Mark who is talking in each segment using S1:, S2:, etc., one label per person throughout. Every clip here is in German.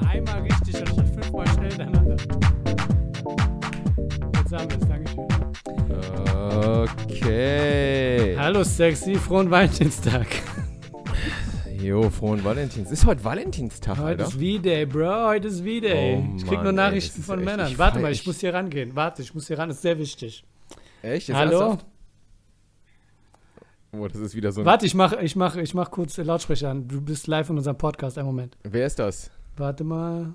S1: mal einmal richtig, anstatt fünfmal schnell hintereinander. Jetzt haben wir es, Dankeschön.
S2: Okay.
S1: Hallo Sexy, frohen Valentinstag.
S2: Jo, frohen Valentinstag. Ist heute Valentinstag,
S1: Heute
S2: Alter?
S1: ist V-Day, Bro, heute ist V-Day.
S2: Oh
S1: ich krieg
S2: Mann,
S1: nur
S2: ey,
S1: Nachrichten
S2: das ist
S1: von Männern.
S2: ich
S1: Warte mal, ich
S2: ich-
S1: muss hier rangehen. Warte, ich muss hier ran, ist sehr wichtig.
S2: Echt? Jetzt
S1: Hallo?
S2: Oh, das ist wieder so ein...
S1: Warte, ich mach, ich mach, ich mach kurz Lautsprecher an. Du bist live in unserem Podcast, einen Moment.
S2: Wer ist das?
S1: Warte mal.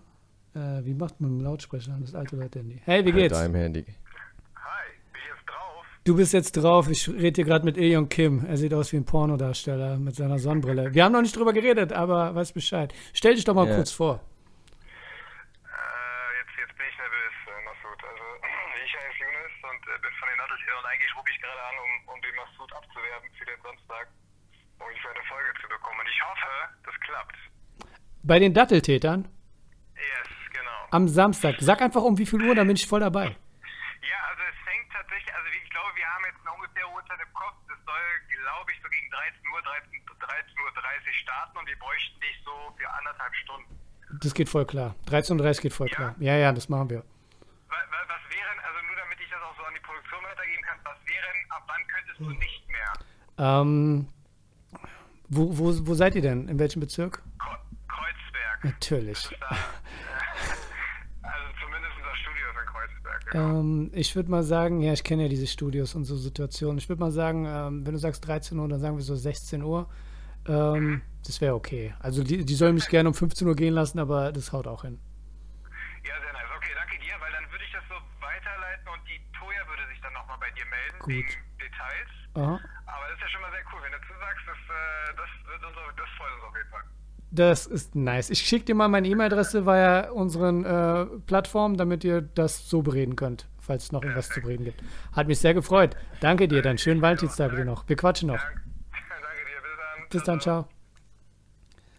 S1: Äh, wie macht man einen Lautsprecher an? Das alte Leute-Handy. Hey, wie geht's?
S2: Mit deinem Handy.
S3: Hi, bin ich jetzt drauf?
S1: Du bist jetzt drauf. Ich rede hier gerade mit Ilion Kim. Er sieht aus wie ein Pornodarsteller mit seiner Sonnenbrille. Wir haben noch nicht drüber geredet, aber weiß Bescheid. Stell dich doch mal
S2: Ja.
S1: kurz vor.
S3: Äh, jetzt, jetzt bin ich nervös, äh, Massoud. Also, ich heiße Younes und äh, bin von den und eigentlich rufe ich gerade an, um, um den Massoud abzuwerben für den Samstag, um ihn für eine Folge zu bekommen. Und ich hoffe, das klappt.
S1: Bei den Datteltätern
S3: Yes, genau.
S1: am Samstag. Sag einfach um wie viel Uhr, dann bin ich voll dabei.
S3: Ja, also es fängt tatsächlich, also ich glaube, wir haben jetzt eine ungefähre Uhrzeit im Kopf. Das soll, glaube ich, so gegen 13 Uhr, 13, 13.30 Uhr starten und wir bräuchten dich so für anderthalb Stunden.
S1: Das geht voll klar. 13.30 Uhr geht voll
S3: Ja?
S1: klar. Ja, ja, das machen wir.
S3: Was, was wären, also nur damit ich das auch so an die Produktion weitergeben kann, was wären, ab wann könntest du nicht mehr?
S1: Ähm, wo, wo, wo seid ihr denn? In welchem Bezirk? Natürlich.
S3: Das da, also zumindest das Studio ist in Kreuzberg. Genau.
S1: Ähm, ich würde mal sagen, ja, ich kenne ja diese Studios und so Situationen. Ich würde mal sagen, ähm, wenn du sagst 13 Uhr, dann sagen wir so 16 Uhr. Ähm, das wäre okay. Also die, die sollen mich gerne um 15 Uhr gehen lassen, aber das haut auch hin.
S3: Ja, sehr nice. Okay, danke dir, weil dann würde ich das so weiterleiten und die Toja würde sich dann nochmal bei dir melden
S1: Gut.
S3: wegen Details.
S1: Aha.
S3: Aber das ist ja schon mal sehr cool. Wenn du zusagst, das, äh, das, auf- das freut uns auf jeden Fall.
S1: Das ist nice. Ich schicke dir mal meine E-Mail-Adresse via unseren äh, Plattformen, damit ihr das so bereden könnt, falls es noch irgendwas zu bereden gibt. Hat mich sehr gefreut. Danke dir, dann schönen Valentinstag dir noch. Wir quatschen noch.
S3: Dank, danke dir, bis dann.
S1: Bis dann, ciao.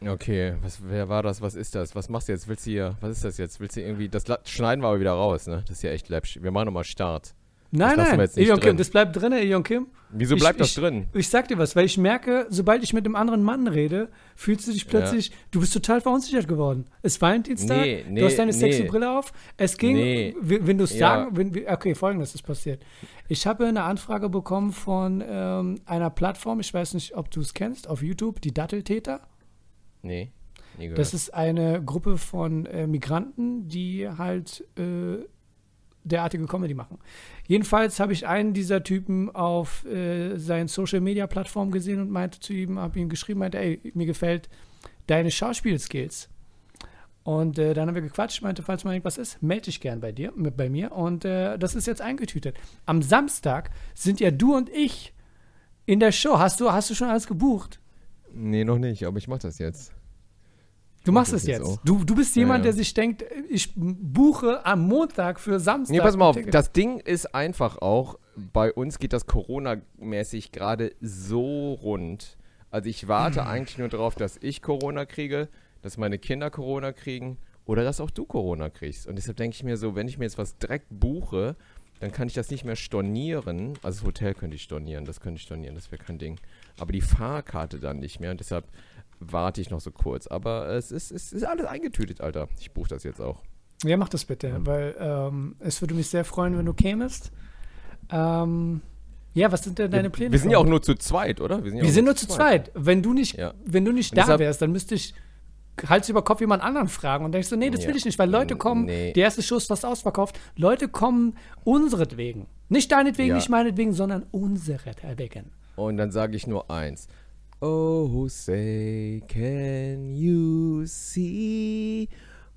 S2: Okay, was, wer war das? Was ist das? Was machst du jetzt? Willst du hier, was ist das jetzt? Willst du irgendwie, das schneiden wir aber wieder raus, ne? Das ist ja echt läppsch. Wir machen nochmal Start.
S1: Nein,
S2: wir
S1: nein,
S2: jetzt
S1: Ilion Kim, das bleibt drin, Ilion Kim.
S2: Wieso
S1: Ich-
S2: bleibt das
S1: ich,
S2: drin?
S1: Ich sag dir was, weil ich merke, sobald ich mit einem anderen Mann rede, fühlst du dich plötzlich, du bist total verunsichert geworden. Es ist Valentinstag,
S2: Nee, nee,
S1: du hast deine sexy
S2: nee.
S1: Brille auf. Es ging,
S2: Nee.
S1: wenn du es
S2: Ja.
S1: sagen, wenn, okay, folgendes ist passiert. Ich habe eine Anfrage bekommen von ähm, einer Plattform, ich weiß nicht, ob du es kennst, auf YouTube, die Datteltäter.
S2: Nee.
S1: Das ist eine Gruppe von äh, Migranten, die halt äh, derartige Comedy machen. Jedenfalls habe ich einen dieser Typen auf äh, seinen Social Media Plattformen gesehen und meinte zu ihm, habe ihm geschrieben, meinte, ey, mir gefällt deine Schauspielskills. Und äh, dann haben wir gequatscht, meinte, falls mal irgendwas ist, melde dich gern bei dir, mit, bei mir. Und äh, das ist jetzt eingetütet. Am Samstag sind ja du und ich in der Show. Hast du, hast du schon alles gebucht?
S2: nee, noch nicht, aber ich mach das jetzt.
S1: Du
S2: mach
S1: machst es
S2: jetzt.
S1: Du, du bist
S2: Ja,
S1: jemand,
S2: ja.
S1: der sich denkt, ich buche am Montag für Samstag.
S2: Nee, pass mal auf, das Ding ist einfach auch, bei uns geht das Corona-mäßig gerade so rund. Also ich warte eigentlich nur darauf, dass ich Corona kriege, dass meine Kinder Corona kriegen oder dass auch du Corona kriegst. Und deshalb denke ich mir so, wenn ich mir jetzt was direkt buche, dann kann ich das nicht mehr stornieren. Also das Hotel könnte ich stornieren, das könnte ich stornieren, das wäre kein Ding. Aber die Fahrkarte dann nicht mehr und deshalb warte ich noch so kurz. Aber es ist, es ist alles eingetütet, Alter. Ich buche das jetzt auch.
S1: Ja, mach das bitte, weil ähm, es würde mich sehr freuen, wenn du kämest. Ähm, ja, was sind denn deine Pläne?
S2: Wir sind
S1: für
S2: ja auch nur zu zweit, oder?
S1: wir sind nur zu zweit. Wenn du nicht,
S2: Ja.
S1: wenn du nicht
S2: Und
S1: da wärst, dann müsste ich Hals über Kopf jemand anderen fragen und denkst so, nee, das
S2: Ja.
S1: will ich nicht, weil Leute kommen,
S2: Nee.
S1: die erste ist fast ausverkauft, Leute kommen unseretwegen. Nicht deinetwegen,
S2: Ja.
S1: nicht meinetwegen, sondern unseretwegen.
S2: Und dann sage ich nur eins. Oh, say, can you see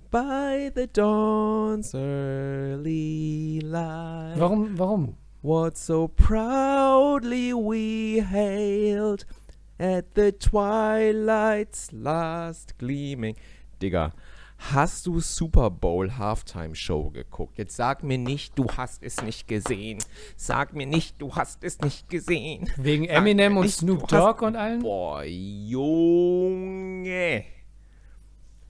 S2: by the dawn's early light
S1: Warum, warum?
S2: what so proudly we hailed at the twilight's last gleaming? Digga, hast du Super Bowl Halftime Show geguckt? Jetzt sag mir nicht, du hast es nicht gesehen. Sag mir nicht, du hast es nicht gesehen.
S1: Wegen Eminem
S2: mir
S1: und
S2: nicht,
S1: Snoop Dogg und allen?
S2: Boah, Junge.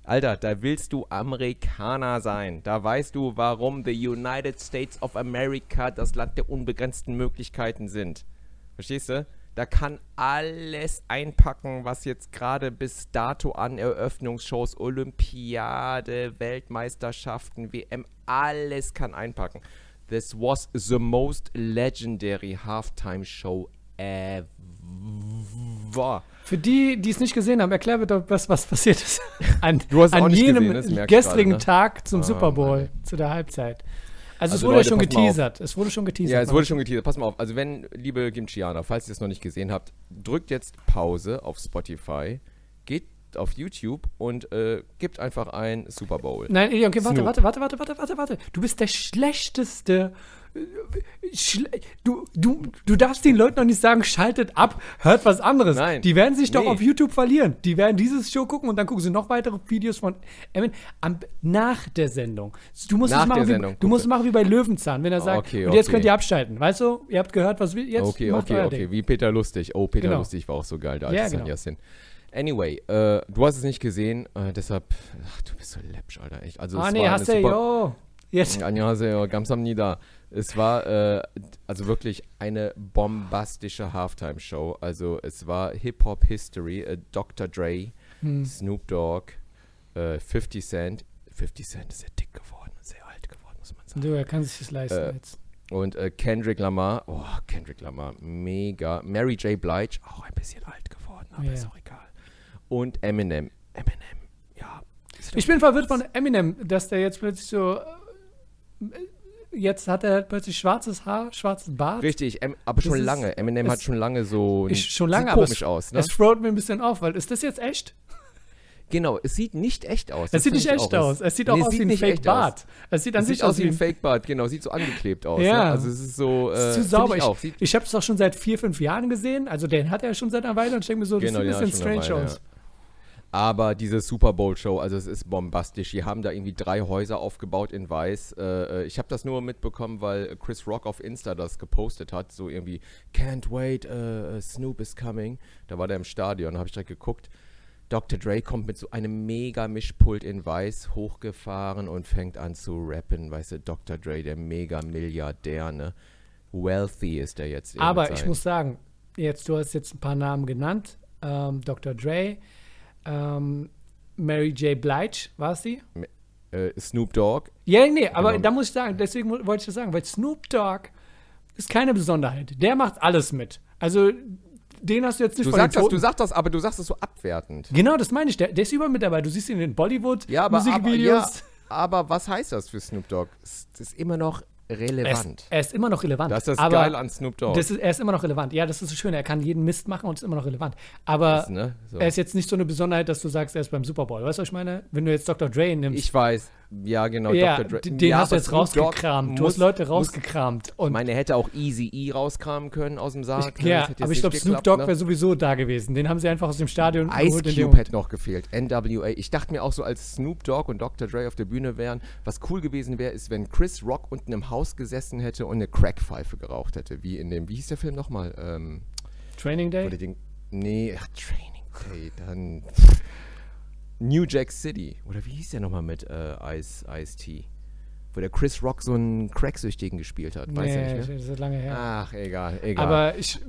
S2: Alter, da willst du Amerikaner sein. Da weißt du, warum the United States of America das Land der unbegrenzten Möglichkeiten sind. Verstehst du? Da kann alles einpacken, was jetzt gerade bis dato an Eröffnungsshows, Olympiade, Weltmeisterschaften, WM, alles kann einpacken. This was the most legendary halftime show ever.
S1: Für die, die es nicht gesehen haben, erklär bitte, was, was passiert ist. An, an jenem gestrigen
S2: ne?
S1: Tag zum
S2: Ah,
S1: Super Bowl,
S2: Mann.
S1: zu der Halbzeit. Also, es
S2: Also
S1: wurde
S2: Leute,
S1: schon geteasert. Es wurde schon geteasert.
S2: Ja, es wurde schon geteasert. Pass mal auf. Also, wenn, liebe Gimchianer, falls ihr es noch nicht gesehen habt, drückt jetzt Pause auf Spotify, geht auf YouTube und äh, gebt einfach ein Super Bowl.
S1: Nein, okay, warte, warte, warte, warte, warte, warte, warte. Du bist der schlechteste. Du, du, du darfst den Leuten noch nicht sagen, schaltet ab, hört was anderes.
S2: Nein.
S1: Die werden sich doch
S2: Nee.
S1: auf YouTube verlieren. Die werden dieses Show gucken und dann gucken sie noch weitere Videos von Emin am, nach der Sendung. Du musst
S2: Nach
S1: es machen,
S2: der
S1: wie,
S2: Sendung,
S1: du musst es machen wie bei Löwenzahn, wenn er sagt,
S2: Okay,
S1: und jetzt
S2: okay.
S1: könnt ihr abschalten. Weißt du, ihr habt gehört, was wir jetzt
S2: Okay, okay, okay.
S1: Ding.
S2: Wie Peter Lustig. Oh, Peter
S1: Genau.
S2: Lustig war auch so geil, der
S1: Ja, genau.
S2: Yassin. Anyway, äh, du hast es nicht gesehen, äh, deshalb, ach, du bist so läppsch, Alter, echt. Also,
S1: Ah,
S2: es
S1: nee,
S2: war
S1: hast du,
S2: super-
S1: jo. Jetzt.
S2: Annyeonghaseyo, Gamsamnida. Es war äh, also wirklich eine bombastische Halftime-Show. Also es war Hip-Hop-History. Äh, Dr. Dre,
S1: Hm.
S2: Snoop Dogg, äh, 50 Cent. 50 Cent ist sehr dick geworden sehr alt geworden, muss man sagen.
S1: Du, er kann sich das leisten
S2: Äh,
S1: jetzt.
S2: Und äh, Kendrick Lamar, oh, Kendrick Lamar, mega. Mary J. Blige, auch ein bisschen alt geworden, aber
S1: Ja.
S2: ist auch egal. Und Eminem, Eminem, ja.
S1: Ich bin verwirrt von Eminem, dass der jetzt plötzlich so. Jetzt hat er halt plötzlich schwarzes Haar, schwarzes Bart.
S2: Richtig, aber schon
S1: Das ist-
S2: lange. Eminem
S1: es-
S2: hat schon lange so.
S1: Ich, schon lange,
S2: sieht
S1: aber
S2: komisch
S1: es,
S2: aus, ne?
S1: es throat mir ein bisschen auf, weil ist das jetzt echt?
S2: Genau, es sieht nicht echt aus.
S1: Es sieht nicht
S2: ich
S1: echt aus. Es sieht auch
S2: Nee,
S1: aus
S2: sieht
S1: wie ein Fake-Bart. Es sieht an
S2: Es
S1: sich
S2: sieht aus wie ein Fake-Bart, genau, sieht so angeklebt aus.
S1: Ja.
S2: Ne? Also es ist so.
S1: Es
S2: Äh,
S1: ist zu sauber.
S2: Ich,
S1: Ich,
S2: auch. Sieht,
S1: ich habe es doch schon seit vier, fünf Jahren gesehen. Also den hat er schon seit einer Weile und ich denke mir so, das
S2: Genau,
S1: sieht ein bisschen strange aus.
S2: Aber diese Super Bowl-Show, also es ist bombastisch. Die haben da irgendwie drei Häuser aufgebaut in Weiß. Äh, äh, ich habe das nur mitbekommen, weil Chris Rock auf Insta das gepostet hat. So irgendwie, can't wait, äh, Snoop is coming. Da war der im Stadion, habe ich direkt geguckt. Dr. Dre kommt mit so einem mega Mischpult in Weiß hochgefahren und fängt an zu rappen. Weißt du, Dr. Dre, der mega Milliardär, ne? Wealthy ist der jetzt.
S1: Aber ich muss sagen, jetzt, du hast jetzt ein paar Namen genannt. Ähm, Dr. Dre, ähm, Mary J. Blige, war es die?
S2: Äh, Snoop Dogg,
S1: Ja, nee, aber
S2: Genau.
S1: da muss ich sagen, deswegen wo- wollte ich das sagen, weil Snoop Dogg ist keine Besonderheit. Der macht alles mit. Also, den hast du jetzt nicht
S2: Du
S1: von den
S2: sagst, das, du sagst das, aber du sagst das so abwertend.
S1: Genau, das meine ich. Der, der ist überall mit dabei. Du siehst ihn in Bollywood,
S2: Ja, aber, aber, ja,
S1: Musikvideos.
S2: aber was heißt das für Snoop Dogg? Es ist immer noch
S1: er,
S2: relevant.
S1: ist, er ist immer noch relevant.
S2: Das ist das Geile an Snoop Dogg.
S1: Das ist, er ist immer noch relevant. Ja, das ist so schön. Er kann jeden Mist machen und ist immer noch relevant. Aber
S2: Das, ne? so.
S1: er ist jetzt nicht so eine Besonderheit, dass du sagst, er ist beim Super Bowl. Weißt du, was ich meine? Wenn du jetzt Dr. Dre nimmst.
S2: ich weiß, ja genau,
S1: ja,
S2: Dr. Dre.
S1: den
S2: ja,
S1: hast du jetzt rausgekramt. Du
S2: muss-
S1: hast Leute
S2: muss-
S1: rausgekramt.
S2: Ich
S1: Und
S2: meine, er hätte auch Easy E rauskramen können aus dem Sarg. ne?
S1: ja, aber ich glaube, Snoop Dogg
S2: ne?
S1: wäre sowieso da gewesen. Den haben sie einfach aus dem Stadion
S2: Ice
S1: geholt dem
S2: Cube hätte noch gefehlt. NWA. Ich dachte mir auch so, als Snoop Dogg und Dr. Dre auf der Bühne wären, was cool gewesen wäre, ist, wenn Chris Rock unten im Haus gesessen hätte und eine Crackpfeife geraucht hätte. Wie in dem, wie hieß der Film nochmal? Ähm,
S1: Training Day?
S2: Den, nee, ach, Training Day, dann New Jack City. Oder wie hieß der nochmal mit äh, Ice, Ice T? Wo der Chris Rock so einen Cracksüchtigen gespielt hat. Weiß
S1: nee,
S2: ja nicht mehr.
S1: das ist lange her.
S2: Ach, egal, egal.
S1: Aber ich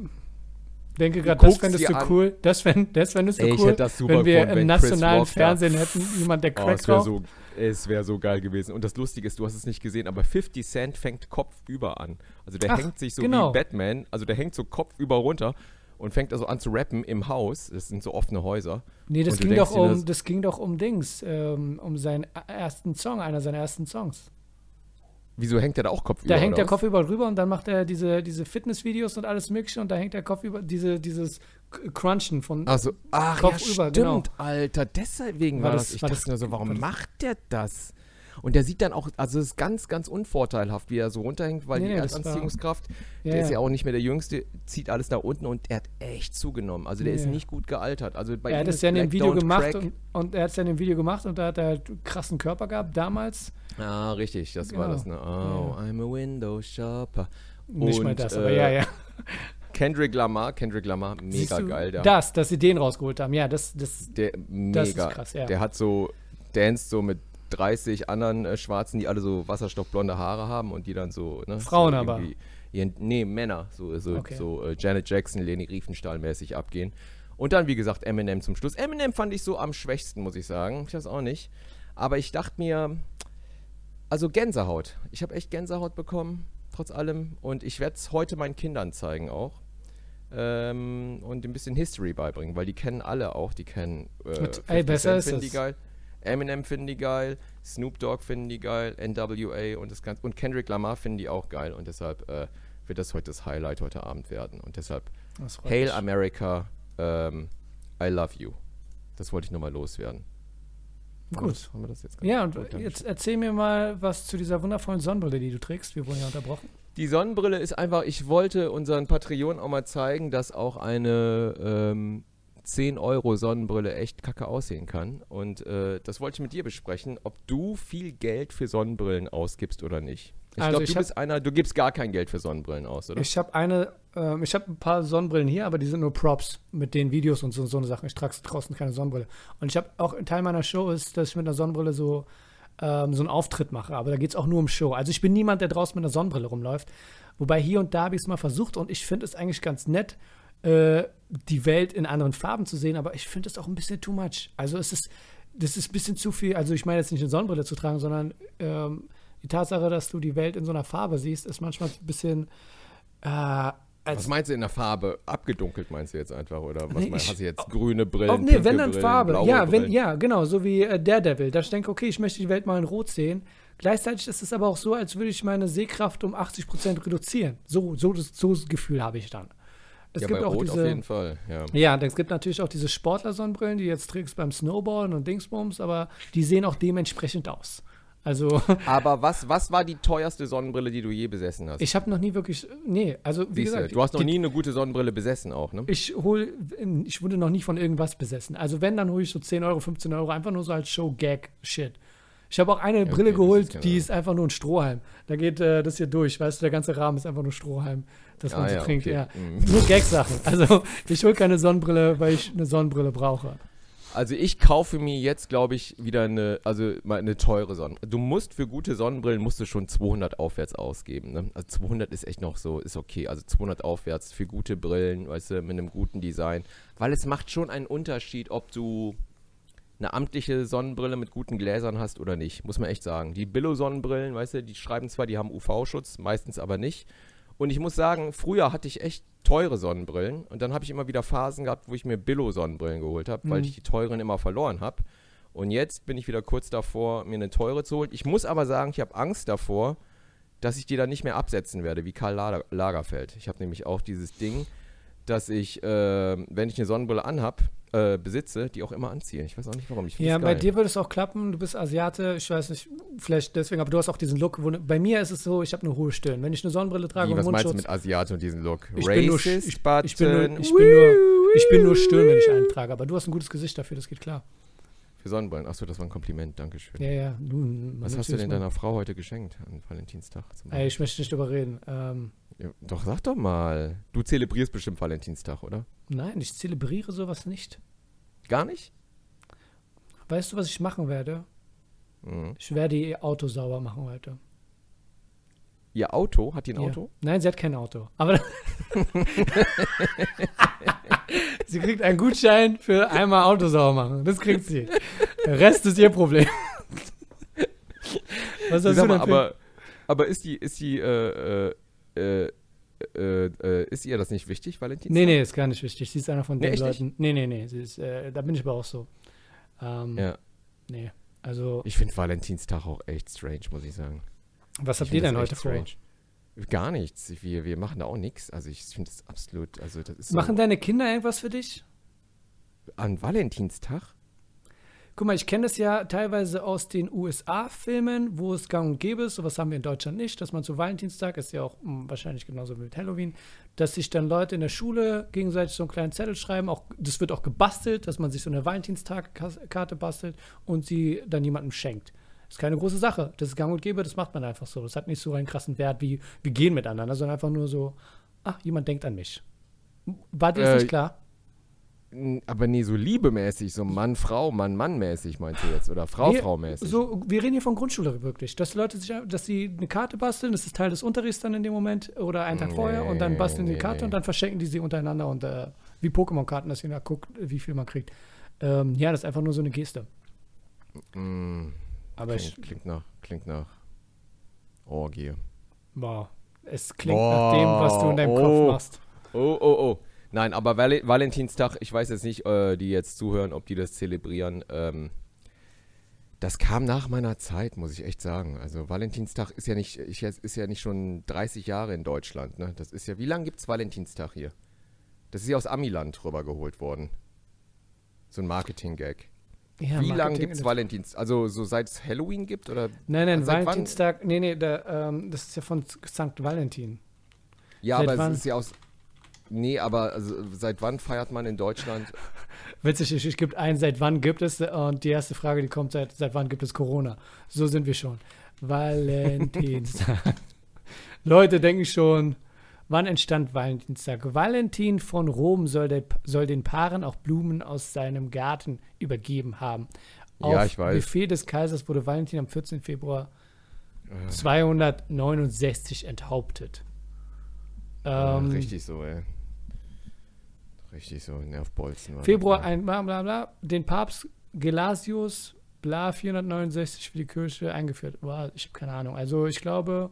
S1: denke gerade, das fändest du
S2: an.
S1: cool. Das fänd, das fändest du
S2: Ey,
S1: cool, wenn wir
S2: gefunden,
S1: im
S2: wenn
S1: nationalen
S2: Rock
S1: Fernsehen hätten jemand, der
S2: Oh,
S1: Crack
S2: es wäre so, es wär so geil gewesen. Und das Lustige ist, du hast es nicht gesehen, aber 50 Cent fängt kopfüber an. Also der
S1: Ach,
S2: hängt sich so
S1: genau.
S2: wie Batman, also der hängt so kopfüber runter und fängt also an zu rappen im Haus. Das sind so offene Häuser.
S1: Nee, das ging, doch um,
S2: das-
S1: das ging doch um Dings, ähm, um seinen ersten Song, einer seiner ersten Songs.
S2: Wieso hängt der da auch kopfüber?
S1: Da hängt der
S2: was?
S1: Kopf überall drüber und dann macht er diese, diese Fitnessvideos und alles Mögliche und da hängt der Kopf über diese, dieses Crunchen von.
S2: Also, ach,
S1: Kopf
S2: ja,
S1: über,
S2: stimmt,
S1: genau.
S2: Alter. Deswegen
S1: War
S2: war,
S1: das-
S2: das. Ich
S1: war
S2: dachte
S1: das-
S2: nur so, warum macht der das? Und der sieht dann auch, also es ist ganz, ganz unvorteilhaft, wie er so runterhängt, weil
S1: Nee,
S2: die
S1: nee, das war-
S2: Erdanziehungskraft,
S1: Ja,
S2: der ist
S1: ja.
S2: ja auch nicht mehr der Jüngste, zieht alles nach unten und er hat echt zugenommen. Also der ist
S1: Ja.
S2: nicht gut gealtert. Also bei
S1: er hat es
S2: ist
S1: ja in dem Video gemacht und, und er hat es ja in dem Video gemacht und da hat er halt krassen Körper gehabt damals.
S2: Ah, richtig, das war
S1: Genau.
S2: das. Ne? Oh, I'm a window shopper.
S1: Nicht mal
S2: Und,
S1: das, aber
S2: äh,
S1: ja, ja.
S2: Kendrick Lamar, Kendrick Lamar, mega geil. Der,
S1: Das, dass sie den rausgeholt haben, ja, das, das,
S2: der mega.
S1: Das ist krass, ja.
S2: Der hat so, danced so mit 30 anderen äh, Schwarzen, die alle so wasserstoffblonde Haare haben und die dann so, ne?
S1: Frauen
S2: so
S1: aber.
S2: ihren, nee, Männer, so, so,
S1: Okay.
S2: so äh, Janet Jackson, Leni Riefenstahl mäßig abgehen. Und dann, wie gesagt, Eminem zum Schluss. Eminem fand ich so am schwächsten, muss ich sagen. Ich weiß auch nicht. Aber ich dachte mir, also Gänsehaut. Ich habe echt Gänsehaut bekommen, trotz allem. Und ich werde es heute meinen Kindern zeigen auch. Ähm, und ein bisschen History beibringen, weil die kennen alle auch. Die kennen äh,
S1: ey,
S2: 50
S1: besser ist es.
S2: Eminem finden die geil. Snoop Dogg finden die geil. NWA und das Ganze. Und Kendrick Lamar finden die auch geil. Und deshalb äh, wird das heute das Highlight heute Abend werden. Und deshalb Hail
S1: mich.
S2: America, ähm, I love you. Das wollte ich nochmal loswerden.
S1: Gut.
S2: Haben wir das jetzt
S1: Ja,
S2: gut
S1: und
S2: dann
S1: jetzt erzähl mir mal was zu dieser wundervollen Sonnenbrille, die du trägst. Wir wurden ja unterbrochen.
S2: Die Sonnenbrille ist einfach, ich wollte unseren Patreon auch mal zeigen, dass auch eine ähm, 10 Euro Sonnenbrille echt kacke aussehen kann. Und äh, das wollte ich mit dir besprechen, ob du viel Geld für Sonnenbrillen ausgibst oder nicht. Ich
S1: Also
S2: glaube, du
S1: hab-
S2: bist einer, du gibst gar kein Geld für Sonnenbrillen aus, oder?
S1: Ich habe eine, ähm, ich habe ein paar Sonnenbrillen hier, aber die sind nur Props mit den Videos und so, so eine Sache. Ich trage draußen keine Sonnenbrille. Und ich habe auch ein Teil meiner Show ist, dass ich mit einer Sonnenbrille so ähm, so einen Auftritt mache, aber da geht es auch nur um Show. Also ich bin niemand, der draußen mit einer Sonnenbrille rumläuft. Wobei hier und da habe ich es mal versucht und ich finde es eigentlich ganz nett, äh, die Welt in anderen Farben zu sehen, aber ich finde es auch ein bisschen too much. Also es ist, das ist ein bisschen zu viel. Also ich meine jetzt nicht eine Sonnenbrille zu tragen, sondern ähm, die Tatsache, dass du die Welt in so einer Farbe siehst, ist manchmal ein bisschen äh, als
S2: was meinst du in der Farbe? Abgedunkelt meinst du jetzt einfach, oder was
S1: Nee,
S2: meinst hast du jetzt grüne Brillen?
S1: Oh, nee, wenn dann
S2: Brillen,
S1: Farbe. Ja, wenn, ja, genau, so wie äh, Daredevil. Da ich denke, okay, ich möchte die Welt mal in Rot sehen. Gleichzeitig ist es aber auch so, als würde ich meine Sehkraft um 80% reduzieren. So, so, das, so das Gefühl habe ich dann. Es
S2: ja,
S1: gibt auch
S2: Rot
S1: diese.
S2: auf jeden Fall, ja.
S1: Ja, es gibt natürlich auch diese Sportler-Sonnenbrillen, die jetzt trägst beim Snowballen und Dingsbums, aber die sehen auch dementsprechend aus. Also,
S2: Aber was, was war die teuerste Sonnenbrille, die du je besessen hast?
S1: ich habe noch nie wirklich. Nee, also wie
S2: Siehste,
S1: gesagt.
S2: du hast noch
S1: die-
S2: nie eine gute Sonnenbrille besessen auch, ne?
S1: Ich hol, ich wurde noch nie von irgendwas besessen. Also wenn, dann hole ich so 10 Euro, 15 Euro, einfach nur so als Show-Gag-Shit. Ich habe auch eine
S2: okay,
S1: Brille geholt,
S2: ist genau-
S1: die ist einfach nur ein Strohhalm. Da geht äh, das hier durch, weißt du, der ganze Rahmen ist einfach nur Strohhalm, dass man
S2: Ah,
S1: so
S2: ja,
S1: trinkt.
S2: okay.
S1: Ja.
S2: Mhm.
S1: Nur Gag-Sachen. Also ich hole keine Sonnenbrille, weil ich eine Sonnenbrille brauche.
S2: Also ich kaufe mir jetzt, glaube ich, wieder eine, also mal eine teure Sonnenbrille. Du musst für gute Sonnenbrillen musst du schon 200 aufwärts ausgeben. Ne? Also 200 ist echt noch so, ist okay. Also 200 aufwärts für gute Brillen, weißt du, mit einem guten Design. Weil es macht schon einen Unterschied, ob du eine amtliche Sonnenbrille mit guten Gläsern hast oder nicht, muss man echt sagen. Die Billo-Sonnenbrillen, weißt du, die schreiben zwar, die haben UV-Schutz, meistens aber nicht. Und ich muss sagen, früher hatte ich echt teure Sonnenbrillen und dann habe ich immer wieder Phasen gehabt, wo ich mir Billo-Sonnenbrillen geholt habe, weil
S1: Mhm.
S2: ich die teuren immer verloren habe. Und jetzt bin ich wieder kurz davor, mir eine teure zu holen. Ich muss aber sagen, ich habe Angst davor, dass ich die dann nicht mehr absetzen werde, wie Karl Lager Lagerfeld. Ich habe nämlich auch dieses Ding, dass ich, äh, wenn ich eine Sonnenbrille anhab, äh, besitze, die auch immer anziehe. Ich weiß auch nicht warum. Ich
S1: Ja, bei dir würde es auch klappen. Du bist Asiate, ich weiß nicht, vielleicht deswegen, aber du hast auch diesen Look. Wo, bei mir ist es so, ich habe eine hohe Stirn. Wenn ich eine Sonnenbrille trage
S2: Wie,
S1: und
S2: was meinst du
S1: Mundschutz,
S2: mit Asiate und diesem Look?
S1: Ich bin nur- ich-
S2: Button.
S1: ich bin nur, ich bin nur, ich bin nur Stirn, wenn ich einen trage. Aber du hast ein gutes Gesicht dafür, das geht klar.
S2: Für Sonnenbrillen. Achso, das war ein Kompliment. Dankeschön.
S1: Ja, ja. Man
S2: Was hast du denn deiner Frau heute geschenkt an Valentinstag? zum
S1: Ey, ich möchte nicht drüber reden. Ähm,
S2: Ja, doch, sag doch mal. Du zelebrierst bestimmt Valentinstag, oder?
S1: nein, ich zelebriere sowas nicht.
S2: Gar nicht?
S1: Weißt du, was ich machen werde?
S2: Mhm.
S1: Ich werde ihr Auto sauber machen heute.
S2: Ihr Auto? Hat die ein
S1: Ja.
S2: Auto?
S1: Nein, sie hat kein Auto. Aber sie kriegt einen Gutschein für einmal Auto sauber machen. Das kriegt sie. Der Rest ist ihr Problem. Was
S2: Ich
S1: hast du denn
S2: aber, aber ist die, ist die, äh, äh, äh, äh, äh, ist ihr das nicht wichtig, Valentinstag?
S1: Nee, nee, ist gar nicht wichtig. Sie ist einer von
S2: Nee,
S1: den
S2: echt nicht?
S1: Leuten. Nee, nee, nee. Ist, äh, da bin ich aber auch so. Ähm,
S2: Ja.
S1: Nee. Also,
S2: Ich finde Valentinstag auch echt strange, muss ich sagen.
S1: was habt ihr denn heute vor?
S2: Gar nichts. Wir, wir machen da auch nichts. Also ich finde das absolut, also das ist so,
S1: Machen deine Kinder irgendwas für dich?
S2: an Valentinstag?
S1: Guck mal, ich kenne das ja teilweise aus den USA-Filmen, wo es gang und gäbe ist. Sowas haben wir in Deutschland nicht, dass man zu Valentinstag, ist ja auch mh, wahrscheinlich genauso wie mit Halloween, dass sich dann Leute in der Schule gegenseitig so einen kleinen Zettel schreiben. Auch, das wird auch gebastelt, dass man sich so eine Valentinstag-Karte bastelt und sie dann jemandem schenkt. Das ist keine große Sache. Das ist gang und gäbe, das macht man einfach so. Das hat nicht so einen krassen Wert wie wir gehen miteinander, sondern einfach nur so, ach, jemand denkt an mich. War dir das
S2: Äh,
S1: nicht klar?
S2: Aber nee, so liebemäßig, so Mann-Frau, Mann-Mann-mäßig meinst du jetzt? Oder Frau-Frau-mäßig?
S1: So, wir reden hier von Grundschule wirklich. Dass Leute sich, dass sie eine Karte basteln, das ist Teil des Unterrichts dann in dem Moment oder einen Tag
S2: Nee,
S1: vorher und dann basteln die
S2: nee,
S1: Karte
S2: nee.
S1: und dann verschenken die sie untereinander und äh, wie Pokémon-Karten, dass jeder guckt, wie viel man kriegt. Ähm, ja, das ist einfach nur so eine Geste.
S2: Mm,
S1: Aber ich,
S2: klingt, klingt nach, klingt nach Orgie.
S1: wow, es klingt
S2: Boah,
S1: nach dem, was du in deinem
S2: oh.
S1: Kopf machst.
S2: Oh, oh, oh. Nein, aber Val Valentinstag, ich weiß jetzt nicht, äh, die jetzt zuhören, ob die das zelebrieren. Ähm, das kam nach meiner Zeit, muss ich echt sagen. Also Valentinstag ist ja nicht, ich, ist ja nicht schon 30 Jahre in Deutschland. Ne? Das ist ja, wie lange gibt es Valentinstag hier? Das ist ja aus Amiland rübergeholt worden. So ein Marketing-Gag.
S1: Ja,
S2: wie lange
S1: Marketing-
S2: gibt es Valentinstag? Also so seit es Halloween gibt? Oder?
S1: Nein, nein,
S2: Seit wann?
S1: Valentinstag, nee, nee, der, ähm, das ist ja von St. Valentin.
S2: Ja,
S1: Seit
S2: aber
S1: wann?
S2: es ist ja aus... Nee, aber also, seit wann feiert man in Deutschland
S1: Witzig, ist, es gibt ein, seit wann gibt es, und die erste Frage, die kommt, seit, seit wann gibt es Corona? So sind wir schon. Valentinstag. Leute denken schon, wann entstand Valentinstag? Valentin von Rom soll, der, soll den Paaren auch Blumen aus seinem Garten übergeben haben. Auf
S2: Ja, ich weiß.
S1: Befehl des Kaisers wurde Valentin am 14. Februar
S2: Äh.
S1: 269 enthauptet. Ähm,
S2: Richtig so, ey. Richtig so, Nervbolzen.
S1: Februar
S2: ey.
S1: ein bla bla bla, den Papst Gelasius bla 469 für die Kirche eingeführt. Wow, ich habe keine Ahnung. Also ich glaube,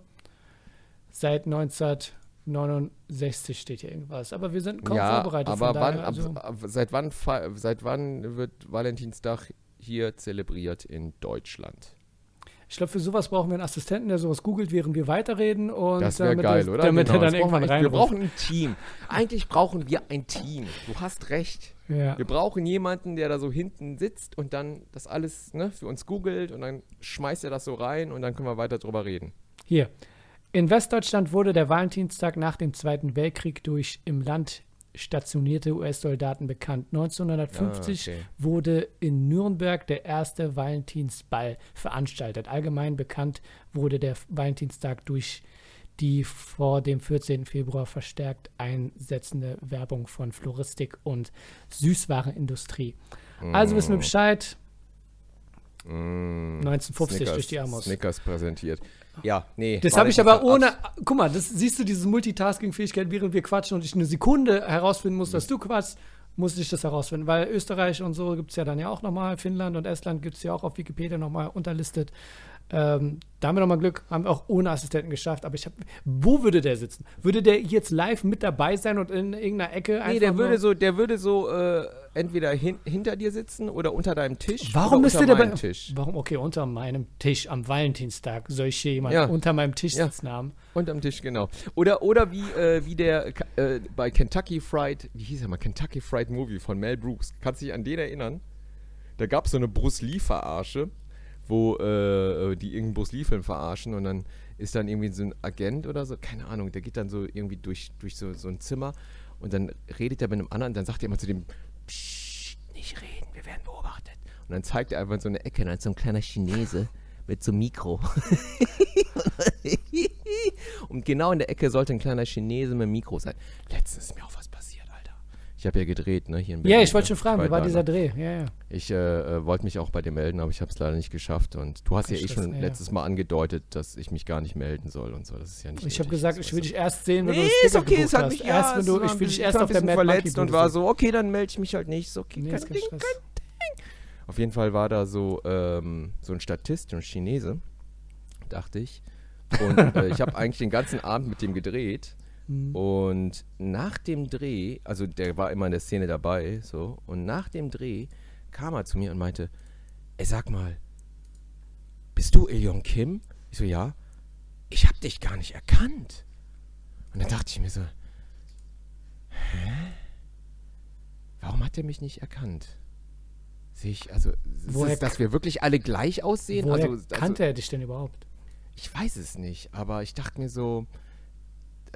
S1: seit 1969 steht hier irgendwas. Aber wir sind kaum
S2: ja,
S1: vorbereitet.
S2: aber wann,
S1: daher, also,
S2: ab, seit, wann, seit wann wird Valentinstag hier zelebriert in Deutschland?
S1: Ich glaube, für sowas brauchen wir einen Assistenten, der sowas googelt, während wir weiterreden. Und
S2: Das wäre geil,
S1: er,
S2: oder?
S1: Damit
S2: Genau,
S1: er dann irgendwann
S2: wir,
S1: rein.
S2: wir brauchen ein Team. Eigentlich brauchen wir ein Team. Du hast recht.
S1: ja.
S2: Wir brauchen jemanden, der da so hinten sitzt und dann das alles ne, für uns googelt und dann schmeißt er das so rein und dann können wir weiter drüber reden.
S1: Hier. In Westdeutschland wurde der Valentinstag nach dem Zweiten Weltkrieg durch im Land stationierte US-Soldaten bekannt. 1950
S2: Ah, okay.
S1: wurde in Nürnberg der erste Valentinsball veranstaltet. Allgemein bekannt wurde der Valentinstag durch die vor dem 14. Februar verstärkt einsetzende Werbung von Floristik und Süßwarenindustrie. Also wissen wir Bescheid.
S2: Mm,
S1: 1950
S2: Snickers,
S1: durch die Amos.
S2: Snickers präsentiert. Ja, nee.
S1: Das habe ich aber ohne. Guck mal, das siehst du diese Multitasking-Fähigkeit, während wir quatschen und ich eine Sekunde herausfinden muss, dass du quatschst, musste ich das herausfinden. Weil Österreich und so gibt es ja dann ja auch nochmal, Finnland und Estland gibt es ja auch auf Wikipedia nochmal unterlistet. Ähm, da haben wir nochmal Glück, haben wir auch ohne Assistenten geschafft. Aber ich habe. Wo würde der sitzen? Würde der jetzt live mit dabei sein und in irgendeiner Ecke.
S2: Nee, der würde so, der würde so äh, entweder hin, hinter dir sitzen oder unter deinem Tisch.
S1: Warum müsste der bei.
S2: Tisch?
S1: Warum? Okay, unter meinem Tisch am Valentinstag soll ich hier jemanden
S2: Ja.
S1: unter meinem Tisch
S2: Ja.
S1: sitzen haben.
S2: Unterm Tisch, genau. Oder, oder wie, äh, wie der äh, bei Kentucky Fried, wie hieß er mal, Kentucky Fried Movie von Mel Brooks. Kannst du dich an den erinnern? Da gab es so eine Bruce Lee-Verarsche, wo äh, die irgendeinen Bruce verarschen und dann ist dann irgendwie so ein Agent oder so, keine Ahnung, der geht dann so irgendwie durch, durch so, so ein Zimmer und dann redet er mit einem anderen, dann sagt er immer zu dem, Psst, nicht reden, wir werden beobachtet. Und dann zeigt er einfach in so eine Ecke, dann ist so ein kleiner Chinese mit so einem Mikro. Und genau in der Ecke sollte ein kleiner Chinese mit einem Mikro sein. Letztens ist mir auch was. Ich habe ja gedreht, ne, hier in Berlin.
S1: Ja, ich wollte
S2: ne?
S1: schon fragen, wie war dieser? Dreh? Ja, ja.
S2: Ich äh, äh, wollte mich auch bei dir melden, aber ich habe es leider nicht geschafft. Und du hast ja eh schon
S1: ja,
S2: letztes Mal angedeutet, dass ich mich gar nicht melden soll und so. Das ist ja nicht
S1: Ich habe gesagt, ich will dich erst sehen,
S2: du.
S1: wenn
S2: Nee,
S1: du das
S2: ist okay, es hat
S1: hast.
S2: mich
S1: erst,
S2: ja,
S1: wenn du, ich will dich erst auf der Mad Monkey
S2: verletzt und war so, okay, dann melde ich mich halt nicht. Ist okay,
S1: Nee,
S2: kein
S1: ist kein
S2: Ding. Auf jeden Fall war da so, ähm, so ein Statist, so ein Chinese, dachte ich. Und äh, ich habe eigentlich den ganzen Abend mit dem gedreht.
S1: Mhm.
S2: Und nach dem Dreh, also der war immer in der Szene dabei, so, und nach dem Dreh kam er zu mir und meinte, ey, sag mal, bist du Ilion Kim? Ich so, ja. Ich hab dich gar nicht erkannt. Und dann dachte ich mir so, hä? Warum hat er mich nicht erkannt? Sehe ich, also, ist
S1: Woher
S2: es, dass wir wirklich alle gleich aussehen?
S1: Woher
S2: also,
S1: kannte er dich denn überhaupt?
S2: ich weiß es nicht, aber ich dachte mir so,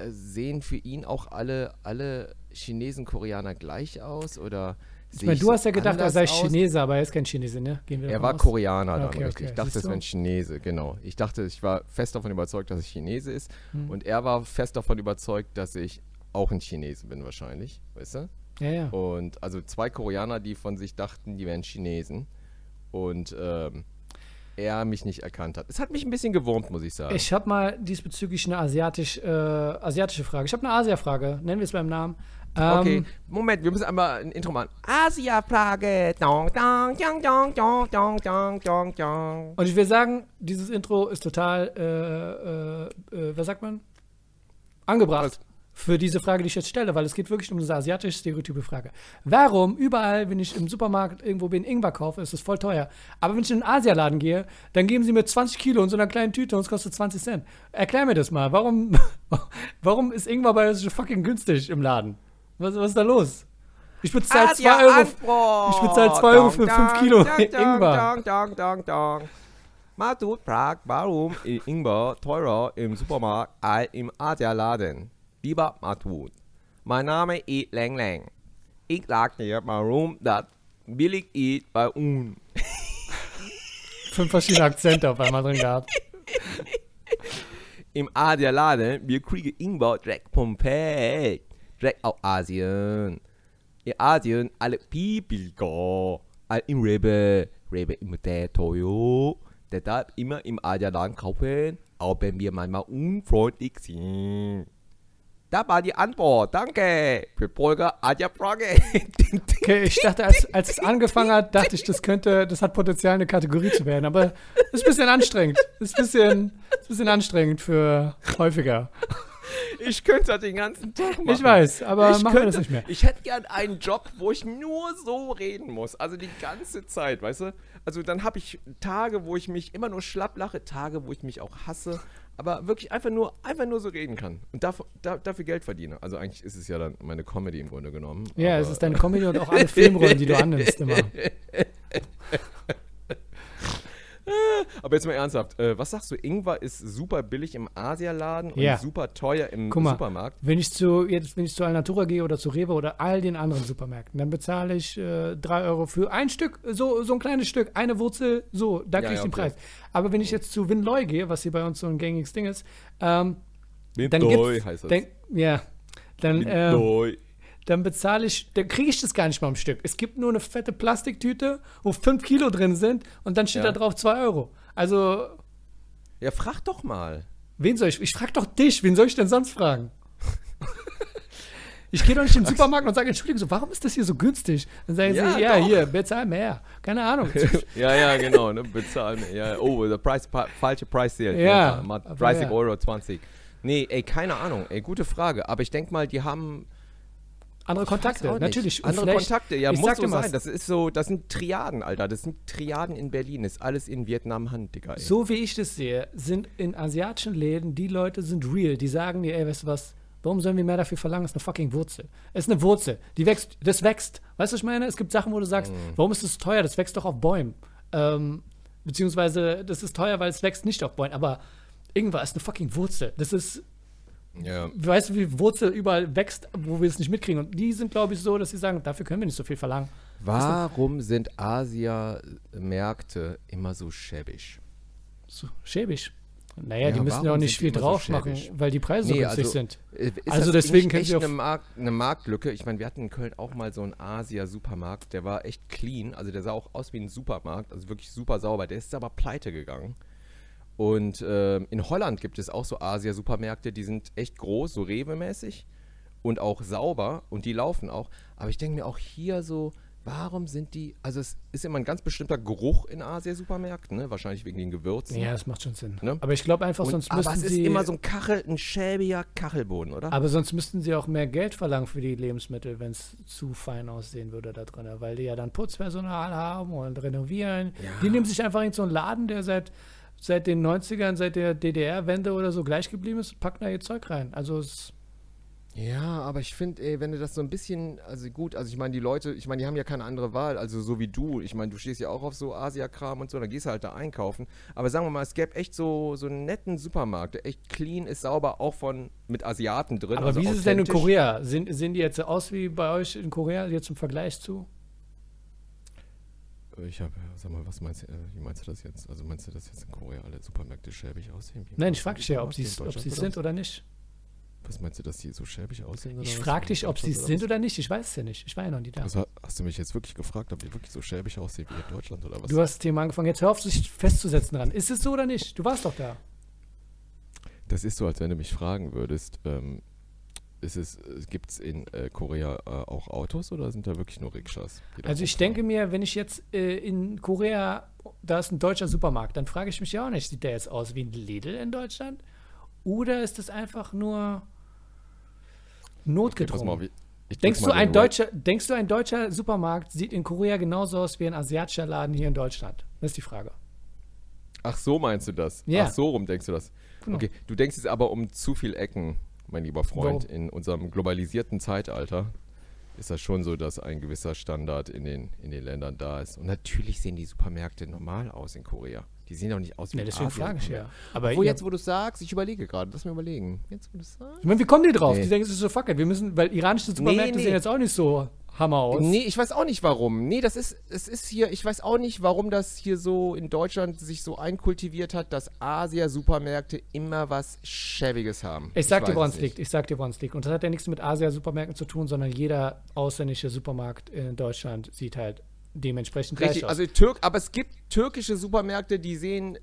S2: sehen für ihn auch alle, alle Chinesen, Koreaner gleich aus? Oder
S1: Ich meine, du hast ja gedacht, er sei
S2: aus?
S1: Chinese, aber er ist kein Chinese, ne?
S2: Er war
S1: aus.
S2: Koreaner dann,
S1: Okay, okay.
S2: Ich dachte, es wäre ein Chinese, genau. Ich dachte, ich war fest davon überzeugt, dass ich Chinese ist.
S1: Hm.
S2: Und er war fest davon überzeugt, dass ich auch ein Chinese bin wahrscheinlich, weißt du?
S1: Ja, ja.
S2: Und also zwei Koreaner, die von sich dachten, die wären Chinesen. Und ähm, er mich nicht erkannt hat. Es hat mich ein bisschen gewurmt, muss ich sagen.
S1: Ich habe mal diesbezüglich eine asiatisch, äh, asiatische Frage. Ich habe eine Asia-Frage, nennen wir es beim Namen. Ähm,
S2: okay, Moment, wir müssen einmal ein Intro machen. Asia-Frage.
S1: Und ich will sagen, dieses Intro ist total, äh, äh, äh was sagt man? Angebracht. Für diese Frage, die ich jetzt stelle, weil es geht wirklich um diese asiatische stereotype Frage. Warum überall, wenn ich im Supermarkt irgendwo bin, Ingwer kaufe, ist es voll teuer. Aber wenn ich in einen Asialaden gehe, dann geben sie mir 20 Kilo in so einer kleinen Tüte und es kostet 20 Cent. Erklär mir das mal. Warum, warum ist Ingwer bei uns so fucking günstig im Laden? Was, was ist da los? Ich bezahle 2 Euro. Ich bezahle 2 Euro für 5 Kilo Ingwer.
S2: Dong, dong, dong, dong. Matut fragt, warum Ingwer teurer im Supermarkt als im Asialaden? Lieber Matut, mein Name ist Leng Leng. Ich sag dir, warum das billig ist bei uns.
S1: Fünf verschiedene Akzente auf einmal drin gehabt.
S2: Im Asialaden, wir kriegen Ingwer direkt vom Feld. Direkt aus Asien. In Asien alle viel billiger als im Rewe. Rewe immer sehr teuer. Deshalb immer im Asialaden kaufen, auch wenn wir manchmal unfreundlich sind. Da war die Antwort. Danke für Folge Aja Frage.
S1: Okay, ich dachte, als, als es angefangen hat, dachte ich, das könnte, das hat Potenzial, eine Kategorie zu werden. Aber ist ein bisschen anstrengend. Ist ein bisschen, ist ein bisschen anstrengend für häufiger.
S2: Ich könnte das den ganzen Tag machen.
S1: Ich weiß, aber
S2: ich
S1: machen wir das nicht mehr.
S2: Ich hätte gern einen Job, wo ich nur so reden muss. Also die ganze Zeit, weißt du? Also dann habe ich Tage, wo ich mich immer nur schlapp lache, Tage, wo ich mich auch hasse, aber wirklich einfach nur, einfach nur so reden kann und dafür, da, dafür Geld verdiene. Also eigentlich ist es ja dann meine Comedy im Grunde genommen.
S1: Ja, es ist deine Comedy und auch alle Filmrollen, die du annimmst immer.
S2: Aber jetzt mal ernsthaft, äh, was sagst du? Ingwer ist super billig im Asialaden und
S1: Ja.
S2: super teuer im
S1: Guck mal,
S2: Supermarkt.
S1: Wenn ich zu, jetzt, wenn ich zu Alnatura gehe oder zu Rewe oder all den anderen Supermärkten, dann bezahle ich äh, 3 Euro für ein Stück, so, so ein kleines Stück, eine Wurzel, so, da
S2: Ja,
S1: kriege ich
S2: ja,
S1: den
S2: okay.
S1: Preis. Aber wenn ich jetzt zu Winloy gehe, was hier bei uns so ein gängiges Ding ist, ähm, gibt's,
S2: heißt das.
S1: dann, ja, dann, äh,
S2: Windoy.
S1: Dann bezahle ich, dann kriege ich das gar nicht mal am Stück. Es gibt nur eine fette Plastiktüte, wo 5 Kilo drin sind und dann steht
S2: Ja.
S1: da drauf 2 Euro. Also,
S2: Ja, frag doch mal.
S1: wen soll ich, ich frage doch dich, wen soll ich denn sonst fragen? Ich gehe doch nicht in den Supermarkt und sage, Entschuldigung, so, warum ist das hier so günstig? Dann sagen
S2: Ja,
S1: sie, ja,
S2: doch.
S1: hier, bezahl mehr. Keine Ahnung.
S2: ja, ja, genau, ne, bezahlen. Ja, oh, der Preis, falsche Preis hier.
S1: Ja, aber
S2: 30
S1: ja.
S2: Euro, 20. Nee, ey, keine Ahnung, ey, gute Frage. Aber ich denke mal, die haben
S1: Andere Kontakte, natürlich.
S2: Andere
S1: vielleicht-
S2: Kontakte, ja, muss so sein. Das ist so, das sind Triaden, Alter. Das sind Triaden in Berlin. Ist alles in Vietnam Hand, Digga. Ey.
S1: So wie ich das sehe, sind in asiatischen Läden, die Leute sind real. Die sagen dir, ey, weißt du was, warum sollen wir mehr dafür verlangen? Das ist eine fucking Wurzel. Es ist eine Wurzel. Die wächst, das wächst. Weißt du, was ich meine? Es gibt Sachen, wo du sagst,
S2: Mhm.
S1: warum ist das teuer? Das wächst doch auf Bäumen. Ähm, beziehungsweise, das ist teuer, weil es wächst nicht auf Bäumen. Aber Ingwer ist eine fucking Wurzel. Das ist,
S2: Ja.
S1: weißt du, wie Wurzel überall wächst, wo wir es nicht mitkriegen. Und die sind, glaube ich, so, dass sie sagen, dafür können wir nicht so viel verlangen.
S2: Warum sind Asia-Märkte immer so schäbig?
S1: So, schäbig. Naja, die
S2: Ja,
S1: müssen ja auch nicht viel
S2: die so
S1: drauf machen, weil die Preise so
S2: Nee,
S1: günstig
S2: also-
S1: sind.
S2: Äh,
S1: Also deswegen können auf-
S2: eine, Markt, eine Marktlücke. Ich meine, wir hatten in Köln auch mal so einen Asia-Supermarkt, der war echt clean. Also der sah auch aus wie ein Supermarkt, also wirklich super sauber. Der ist aber pleite gegangen. Und ähm, in Holland gibt es auch so Asia-Supermärkte, die sind echt groß, so Rewe-mäßig und auch sauber und die laufen auch. Aber ich denke mir auch hier so, warum sind die, also es ist immer ein ganz bestimmter Geruch in Asia-Supermärkten, ne? wahrscheinlich wegen den Gewürzen.
S1: Ja, das macht schon Sinn.
S2: Ne?
S1: Aber ich glaube einfach,
S2: und,
S1: sonst
S2: aber
S1: müssten
S2: es ist
S1: sie.
S2: immer so ein Kachel, ein schäbiger Kachelboden, oder?
S1: aber sonst müssten sie auch mehr Geld verlangen für die Lebensmittel, wenn es zu fein aussehen würde da drin. Weil die ja dann Putzpersonal haben und renovieren.
S2: Ja.
S1: Die nehmen sich einfach in so einen Laden, der seit, seit den 90ern, seit der DDR-Wende oder so gleich geblieben ist, packen da ihr Zeug rein. Also es,
S2: Ja, aber ich finde, ey, wenn du das so ein bisschen, also gut, also ich meine, die Leute, ich meine, die haben ja keine andere Wahl, also so wie du. Ich meine, du stehst ja auch auf so Asia-Kram und so, dann gehst du halt da einkaufen. Aber sagen wir mal, es gäbe echt so, so einen netten Supermarkt, der echt clean ist, sauber, auch von mit Asiaten drin.
S1: aber
S2: also
S1: wie ist es denn in. Korea? Sehen, sehen die jetzt aus wie bei euch in Korea, jetzt im Vergleich zu?
S2: Ich habe, sag mal, was meinst du, äh, wie meinst du das jetzt? Also meinst du, dass jetzt in Korea alle Supermärkte schäbig aussehen?
S1: Nein, ich frage dich ja, ob sie
S2: oder
S1: sind oder nicht.
S2: Was meinst du, dass die so schäbig aussehen?
S1: Ich frage dich, ob sie es sind oder nicht. Ich weiß es ja nicht. Ich war ja noch nie da.
S2: Also, hast du mich jetzt wirklich gefragt, ob die wirklich so schäbig aussehen wie in Deutschland oder was?
S1: Du hast das Thema angefangen. Jetzt hör auf, sich festzusetzen dran. Ist es so oder nicht? Du warst doch da.
S2: Das ist so, als wenn du mich fragen würdest, ähm, ist es, gibt es in äh, Korea äh, auch Autos oder sind da wirklich nur Rikschas?
S1: Also ich denke mir, wenn ich jetzt äh, in Korea, da ist ein deutscher Supermarkt, dann frage ich mich ja auch nicht, sieht der jetzt aus wie ein Lidl in Deutschland? Oder ist das einfach nur
S2: Okay,
S1: notgedrungen?
S2: drück
S1: denkst, du, ein deutscher, denkst du, ein deutscher Supermarkt sieht in Korea genauso aus wie ein asiatischer Laden hier in Deutschland? Das ist die Frage.
S2: Ach so meinst du das?
S1: Ja.
S2: Ach so rum denkst du das?
S1: Genau.
S2: Okay, du denkst jetzt aber um zu viel Ecken, mein lieber Freund.
S1: Warum?
S2: In unserem globalisierten Zeitalter ist das schon so, dass ein gewisser Standard in den, in den Ländern da ist. Und natürlich sehen die Supermärkte normal aus in Korea. Die sehen doch nicht aus wie
S1: Ja, deswegen frage ich ja. Aber
S2: Wo jetzt, wo du sagst, ich überlege gerade, lass mir überlegen. Jetzt, wo du sagst.
S1: ich meine, wie kommen die drauf?
S2: Nee.
S1: Die denken, es ist so fuck it. Wir müssen, weil iranische Supermärkte
S2: nee.
S1: sehen jetzt auch nicht so Hammer aus.
S2: Nee, ich weiß auch nicht warum. Nee, das ist, es ist hier, ich weiß auch nicht, warum das hier so in Deutschland sich so einkultiviert hat, dass Asia-Supermärkte immer was Schäbiges haben.
S1: Ich sag dir,
S2: weiß
S1: woran
S2: es
S1: liegt. Ich sag dir, woran es liegt. Und das hat ja nichts mit Asia-Supermärkten zu tun, sondern jeder ausländische Supermarkt in Deutschland sieht halt dementsprechend gleich
S2: Richtig,
S1: aus.
S2: also Türk, aber es gibt türkische Supermärkte, die sehen,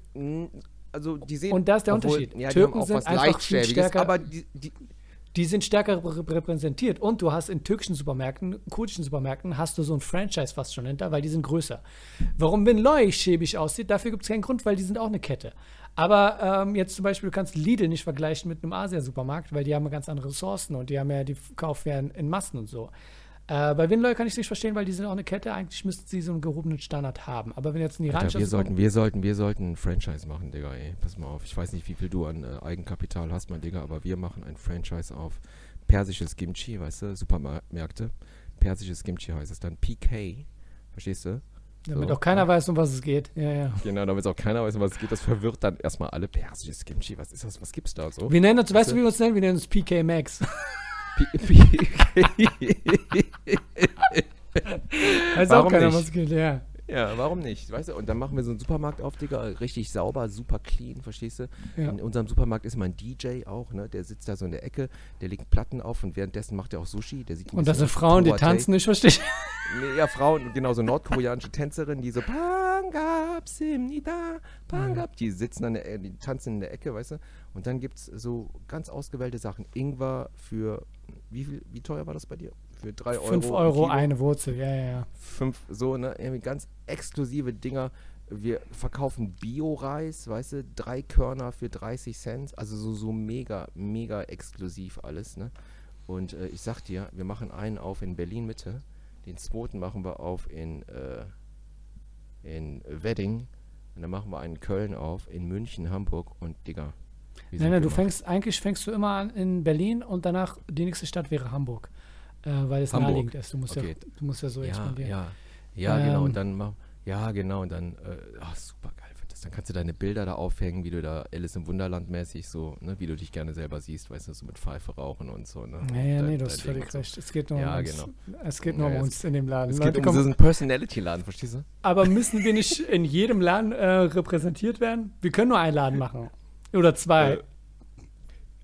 S2: also die sehen.
S1: Und da ist der
S2: obwohl-
S1: Unterschied.
S2: Ja,
S1: Türken sind einfach viel stärker-
S2: aber die, die,
S1: die sind stärker rep- repräsentiert. Und du hast in türkischen Supermärkten, kurdischen Supermärkten, hast du so ein Franchise fast schon hinter, weil die sind größer. Warum Winloy schäbig aussieht, dafür gibt es keinen Grund, weil die sind auch eine Kette. Aber ähm, jetzt zum Beispiel, du kannst Lidl nicht vergleichen mit einem Asia-Supermarkt, weil die haben ganz andere Ressourcen und die haben ja, die in, in Massen und so. Äh, bei Winloy kann ich es nicht verstehen, weil die sind auch eine Kette. Eigentlich müssten sie so einen gehobenen Standard haben. Aber wenn jetzt ein
S2: Alter,
S1: iranischer
S2: wir
S1: Supermarkt-
S2: sollten, wir sollten, wir sollten ein Franchise machen, Digga, ey. Pass mal auf. Ich weiß nicht, wie viel du an äh, Eigenkapital hast, mein Digga, aber wir machen ein Franchise auf persisches Kimchi, weißt du, Supermärkte. Persisches Kimchi heißt es dann PK. Verstehst du?
S1: damit
S2: so.
S1: auch keiner weiß, um was es geht. Ja, ja.
S2: Genau, damit auch keiner weiß, um was es geht. Das verwirrt dann erstmal alle. Persisches Kimchi, was ist das? Was gibt's da so?
S1: Wir nennen uns, weißt
S2: du?
S1: du, wie wir uns nennen? Wir nennen uns PK Max. Weiß
S2: Warum
S1: auch keiner,
S2: nicht?
S1: was geht, ja.
S2: ja, warum nicht? Weißt du, und dann machen wir so einen Supermarkt auf, Digga, richtig sauber, super clean, verstehst du?
S1: Ja.
S2: In unserem Supermarkt ist mal ein DJ auch, ne? Der sitzt da so in der Ecke, der legt Platten auf und währenddessen macht er auch Sushi. Der sieht
S1: Und das sind Frauen, die tanzen, ich verstehe.
S2: Nee, ja, Frauen, genau, so nordkoreanische Tänzerinnen, die so Pangab, Simnida, Pangab, die sitzen dann, äh, die tanzen in der Ecke, weißt du? Und dann gibt es so ganz ausgewählte Sachen. Ingwer für, wie viel, wie teuer war das bei dir? Für 3 Euro.
S1: 5
S2: ein
S1: Euro eine Wurzel, ja, ja, ja.
S2: fünf, so, ne, irgendwie ganz exklusive Dinger. Wir verkaufen Bio-Reis, weißt du, drei Körner für 30 Cent, also so, so mega, mega exklusiv alles, ne. Und äh, ich sag dir, wir machen einen auf in Berlin-Mitte, den zweiten machen wir auf in, äh, in Wedding und dann machen wir einen in Köln auf, in München, Hamburg und Digga.
S1: Nein, nein, du fängst, eigentlich fängst du immer an in Berlin und danach die nächste Stadt wäre Hamburg. Äh, weil es
S2: Hamburg.
S1: naheliegend ist. Du musst,
S2: Okay.
S1: ja, du musst ja so
S2: Ja,
S1: expandieren.
S2: ja, ja, genau.
S1: Ähm,
S2: Und dann mach, ja, genau. Und dann, äh, ach, super geil wird das. Dann kannst du deine Bilder da aufhängen, wie du da Alice im Wunderland mäßig so, ne, wie du dich gerne selber siehst, weißt du, so mit Pfeife rauchen und so, ne?
S1: Ja, ja, nee, du hast völlig
S2: und so.
S1: recht. Es geht nur
S2: Ja,
S1: um uns.
S2: genau.
S1: Es geht nur
S2: Ja,
S1: um uns in dem Laden.
S2: Es
S1: Leute
S2: geht um diesen Personality-Laden, verstehst du?
S1: aber müssen wir nicht in jedem Laden äh, repräsentiert werden? Wir können nur einen Laden machen. Oder zwei,
S2: Äh,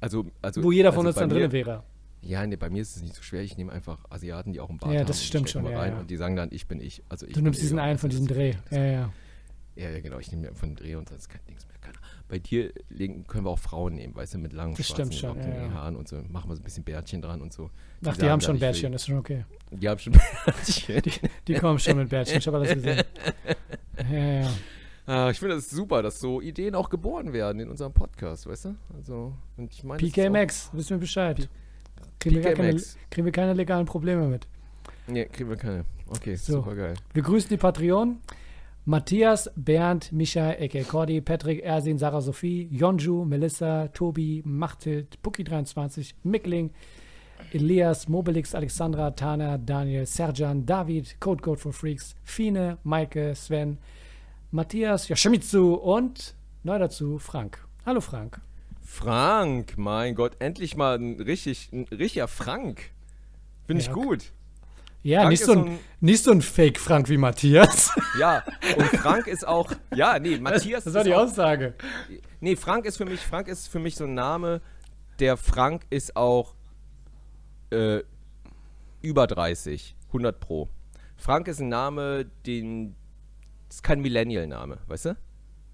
S2: Also, also,
S1: wo jeder von
S2: also
S1: uns
S2: bei
S1: dann
S2: mir-
S1: drin wäre.
S2: Ja, nee, bei mir ist es nicht so schwer. Ich nehme einfach Asiaten, die auch einen Bart
S1: Ja, das stimmt schon, ja,
S2: rein
S1: ja.
S2: Und die sagen dann, ich bin ich. Also ich
S1: Du nimmst diesen einen von diesem Dreh. Ja, ja.
S2: Ja, genau. Ich nehme mir von Dreh und sonst kein Dings mehr. Keiner. Bei dir können wir auch Frauen nehmen, weißt du, mit langen
S1: Das
S2: schwarzen
S1: schon, ja, ja.
S2: Haaren und so. Machen wir so ein bisschen Bärtchen dran und so.
S1: Ach, die haben schon Bärtchen, ist schon okay.
S2: Die haben schon Bärtchen.
S1: Die kommen schon mit Bärtchen, ich habe alles gesehen. Ja, ja.
S2: Ah, ich finde das super, dass so Ideen auch geboren werden in unserem Podcast, weißt du? Also, und ich meine,
S1: PK Max, wissen wir Bescheid. Kriegen wir, keine,
S2: Max.
S1: kriegen wir keine legalen Probleme mit.
S2: Nee, kriegen wir keine. Okay,
S1: So.
S2: super geil.
S1: Wir grüßen die Patreonen. Matthias, Bernd, Micha, Eke Cordi, Patrick, Ersin, Sarah Sophie, Jonju, Melissa, Tobi, Machtild, Puki23, Mickling, Elias, Mobilix, Alexandra, Tana, Daniel, Serjan, David, Code Code for Freaks, Fine, Maike, Sven, Matthias, Yoshimitsu und neu dazu Frank. Hallo Frank.
S2: Frank, mein Gott, endlich mal ein richtig, ein richtiger Frank. Finde ich
S1: Ja,
S2: gut.
S1: Ja,
S2: Frank
S1: nicht so, ein,
S2: ein-
S1: nicht so ein Fake-Frank wie Matthias.
S2: Ja, und Frank ist auch, ja, nee, Matthias
S1: Das war
S2: ist
S1: die
S2: auch,
S1: Aussage.
S2: Nee, Frank ist für mich, Frank ist für mich so ein Name, der Frank ist auch äh, über 30, 100 pro. Frank ist ein Name, den das ist kein Millennial-Name, weißt du?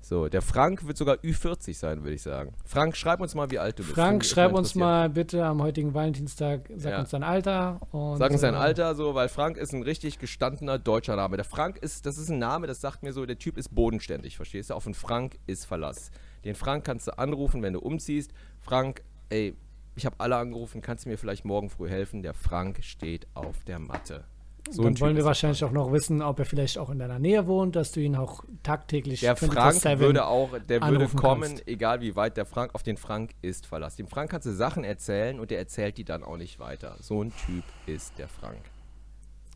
S2: So, der Frank wird sogar Ü40 sein, würde ich sagen. Frank, schreib uns mal, wie alt du bist.
S1: Frank, schreib
S2: mal
S1: uns mal bitte am heutigen Valentinstag, sag
S2: Ja.
S1: uns dein Alter.
S2: Sag uns dein
S1: äh,
S2: Alter so, weil Frank ist ein richtig gestandener deutscher Name. Der Frank ist, das ist ein Name, das sagt mir so, der Typ ist bodenständig, verstehst du? Auf einen Frank ist Verlass. Den Frank kannst du anrufen, wenn du umziehst. Frank, ey, ich habe alle angerufen, kannst du mir vielleicht morgen früh helfen? Der Frank steht auf der Matte. So
S1: Dann wollen wir wahrscheinlich auch noch wissen, ob er vielleicht auch in deiner Nähe wohnt, dass du ihn auch tagtäglich
S2: Der
S1: 24/7
S2: Frank würde auch, der würde kommen,
S1: kannst.
S2: egal wie weit der Frank, auf den Frank ist Verlass. Dem Frank kannst du Sachen erzählen und der erzählt die dann auch nicht weiter. So ein Typ ist der Frank.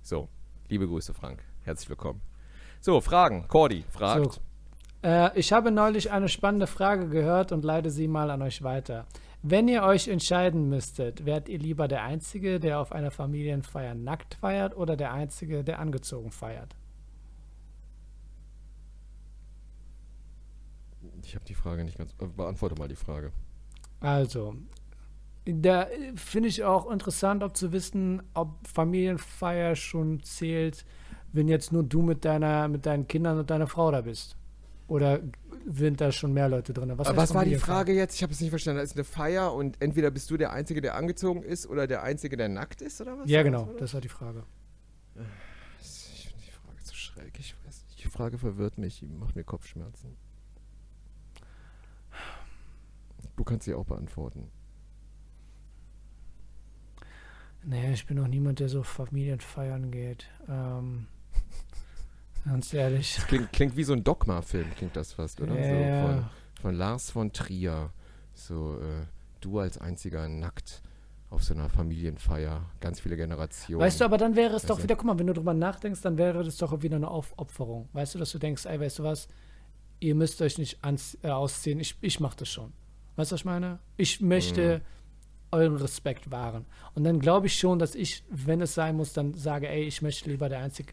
S2: So, liebe Grüße, Frank. Herzlich willkommen. So, Fragen. Cordy fragt.
S1: So. Äh, ich habe neulich eine spannende Frage gehört und leite sie mal an euch weiter. Wenn ihr euch entscheiden müsstet, wärt ihr lieber der Einzige, der auf einer Familienfeier nackt feiert oder der Einzige, der angezogen feiert?
S2: Ich habe die Frage nicht ganz. Äh, beantworte mal die Frage.
S1: Also, da äh, finde ich auch interessant, ob zu wissen, ob Familienfeier schon zählt, wenn jetzt nur du mit deiner, mit deinen Kindern und deiner Frau da bist. Oder sind da schon mehr Leute drin?
S2: Was, was war die? Frage jetzt? Ich habe es nicht verstanden. Da ist eine Feier und entweder bist du der Einzige, der angezogen ist oder der Einzige, der nackt ist oder was?
S1: Ja, genau, das war die Frage.
S2: Ich finde die Frage zu schräg. Ich weiß nicht. Die Frage verwirrt mich. Macht mir Kopfschmerzen. Du kannst sie auch beantworten.
S1: Naja, ich bin auch niemand, der so Familienfeiern geht. Ähm, ganz ehrlich.
S2: Klingt, klingt wie so ein Dogma-Film, klingt das fast, oder? So
S1: Ja.
S2: von, von Lars von Trier. So, äh, du als einziger nackt auf so einer Familienfeier. Ganz viele Generationen.
S1: Weißt du, aber dann wäre es doch
S2: Also-
S1: wieder, guck mal, wenn du drüber nachdenkst, dann wäre das doch wieder eine Aufopferung. Weißt du, dass du denkst, ey, weißt du was, ihr müsst euch nicht ans, äh, ausziehen, ich, ich mach das schon. Weißt du, was ich meine? Ich möchte
S2: Mhm.
S1: euren Respekt wahren. Und dann glaube ich schon, dass ich, wenn es sein muss, dann sage, ey, ich möchte lieber der einzig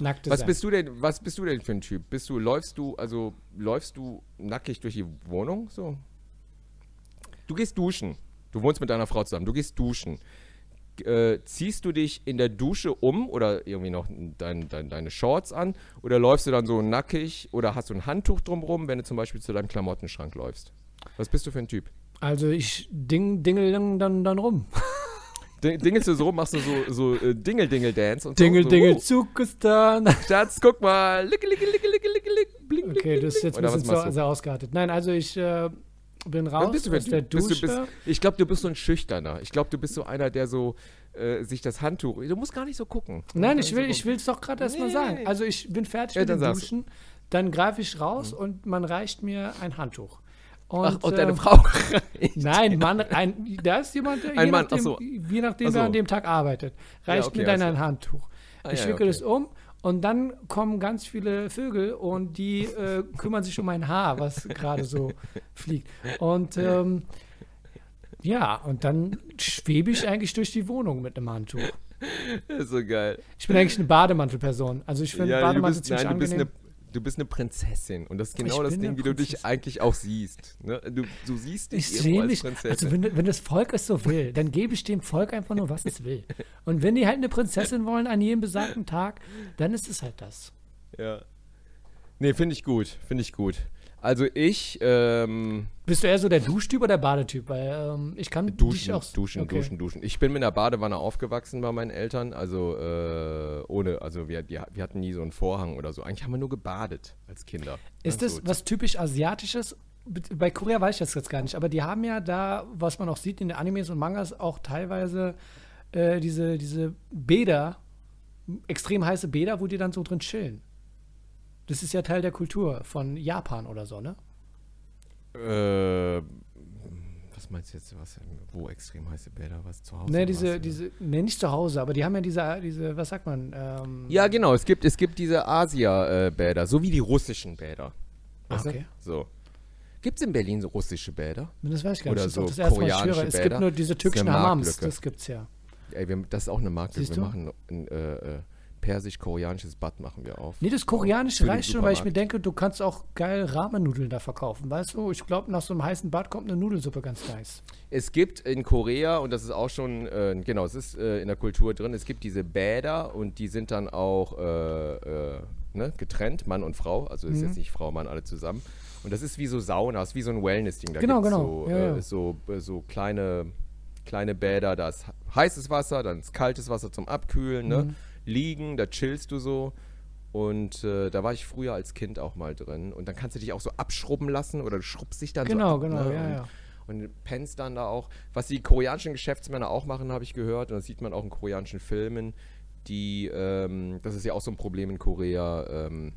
S1: Nackte
S2: Was
S1: sein.
S2: bist du denn, was bist du denn für ein Typ? Bist du, läufst du, also läufst du nackig durch die Wohnung? So? Du gehst duschen. Du wohnst mit deiner Frau zusammen. Du gehst duschen. Äh, ziehst du dich in der Dusche um oder irgendwie noch dein, dein, deine Shorts an? Oder läufst du dann so nackig oder hast du ein Handtuch drumrum, wenn du zum Beispiel zu deinem Klamottenschrank läufst? Was bist du für ein Typ?
S1: Also ich ding, dingel dann, dann rum.
S2: Ding- Dingelst du so, machst du so, so äh, Dingel-Dingel-Dance und
S1: Dingel,
S2: so?
S1: dingel,
S2: so,
S1: Zukistan.
S2: uh, Schatz, guck mal. Licke, licke, licke, licke, licke, licke, bling, bling,
S1: Okay, das ist jetzt ein bisschen so,
S2: du?
S1: sehr ausgeartet. Nein, also ich äh, bin raus
S2: bist du
S1: aus der
S2: Typ? Bist
S1: Dusche.
S2: du, bist, ich glaube, du bist so ein Schüchterner. Ich glaube, du bist so einer, der so äh, sich das Handtuch. Du musst gar nicht so gucken.
S1: Nein, ich will ich
S2: so
S1: will es doch gerade erst mal
S2: Nee,
S1: sagen.
S2: nee, nee.
S1: Also ich bin fertig
S2: Ja,
S1: mit dem. Duschen, dann greife ich raus und man reicht mir ein Handtuch. Und.
S2: Ach, und deine Frau.
S1: Nein, Mann, ein, da ist jemand, der,
S2: Ein
S1: je
S2: Mann,
S1: nachdem,
S2: ach so.
S1: je nachdem
S2: Ach
S1: wer
S2: so.
S1: an dem Tag arbeitet, reicht
S2: okay,
S1: mir dann
S2: alles
S1: ein Handtuch.
S2: Ah,
S1: ich
S2: ja,
S1: wickel
S2: okay.
S1: es um und dann kommen ganz viele Vögel und die äh, kümmern sich um mein Haar, was gerade so fliegt. Und ähm, ja, und dann schwebe ich eigentlich durch die Wohnung mit einem Handtuch.
S2: Das ist so geil.
S1: Ich bin eigentlich eine Bademantelperson. Also ich finde
S2: Ja,
S1: Bademantel
S2: bist,
S1: ziemlich
S2: nein, du bist,
S1: angenehm.
S2: eine, du bist eine Prinzessin. Und das ist genau
S1: Ich
S2: das Ding, wie du dich eigentlich auch siehst. Ne? Du, du siehst dich
S1: Ich
S2: irgendwo
S1: sehe
S2: als
S1: mich,
S2: Prinzessin.
S1: also wenn, wenn das Volk es so will, dann gebe ich dem Volk einfach nur, was es will. Und wenn die halt eine Prinzessin wollen an jedem besagten Tag, dann ist es halt das.
S2: ja. Nee, finde ich gut. Finde ich gut. Also ich, ähm,
S1: Bist du eher so der Duschtyp oder der Badetyp? Weil ähm, ich kann
S2: Duschen,
S1: auch
S2: duschen,
S1: okay.
S2: duschen, duschen. Ich bin mit einer Badewanne aufgewachsen bei meinen Eltern, also äh, ohne, also wir, die, wir hatten nie so einen Vorhang oder so. Eigentlich haben wir nur gebadet als Kinder.
S1: Ist das
S2: so.
S1: was typisch Asiatisches? Bei Korea weiß ich das jetzt gar nicht, aber die haben ja da, was man auch sieht in den Animes und Mangas, auch teilweise äh, diese, diese Bäder, extrem heiße Bäder, wo die dann so drin chillen. Das ist ja Teil der Kultur von Japan oder so, ne?
S2: Äh, was meinst du jetzt, was, wo extrem heiße Bäder, was zu Hause?
S1: Ne, diese,
S2: du?
S1: diese, ne, nicht zu Hause, aber die haben ja diese, diese was sagt man? Ähm,
S2: Ja, genau, es gibt, es gibt diese Asia-Bäder, so wie die russischen Bäder.
S1: Ah, okay.
S2: So. Gibt es in Berlin so russische Bäder?
S1: Das weiß ich gar
S2: Oder
S1: nicht. Das ist auch
S2: so
S1: das erste Mal, ich
S2: koreanische
S1: höre. Es
S2: Bäder.
S1: gibt nur diese türkischen Hammams, das gibt's ja.
S2: Ey, wir, das ist auch eine.
S1: Siehst
S2: Wir
S1: du?
S2: machen in, äh, äh, persisch-koreanisches Bad machen wir auf.
S1: Nee, das Koreanische reicht schon, weil ich mir denke, du kannst auch geil Ramen-Nudeln da verkaufen. Weißt du, ich glaube, nach so einem heißen Bad kommt eine Nudelsuppe ganz nice.
S2: Es gibt in Korea, und das ist auch schon, äh, genau, es ist äh, in der Kultur drin, es gibt diese Bäder und die sind dann auch äh, äh, ne, getrennt, Mann und Frau. Also
S1: Mhm.
S2: ist jetzt nicht Frau, Mann, alle zusammen. Und das ist wie so Saunas, wie so ein Wellness-Ding. Da
S1: Genau, genau.
S2: So,
S1: Ja,
S2: äh,
S1: ja.
S2: so, äh, so kleine, kleine Bäder, da ist heißes Wasser, dann ist kaltes Wasser zum Abkühlen, ne?
S1: Mhm.
S2: Liegen, da chillst du so. Und äh, da war ich früher als Kind auch mal drin. Und dann kannst du dich auch so abschrubben lassen oder du schrubbst dich dann
S1: Genau,
S2: so ab.
S1: genau,
S2: ne?
S1: ja,
S2: und,
S1: ja.
S2: und pennst dann da auch. Was die koreanischen Geschäftsmänner auch machen, habe ich gehört. Und das sieht man auch in koreanischen Filmen. Die, ähm, das ist ja auch so ein Problem in Korea, ähm,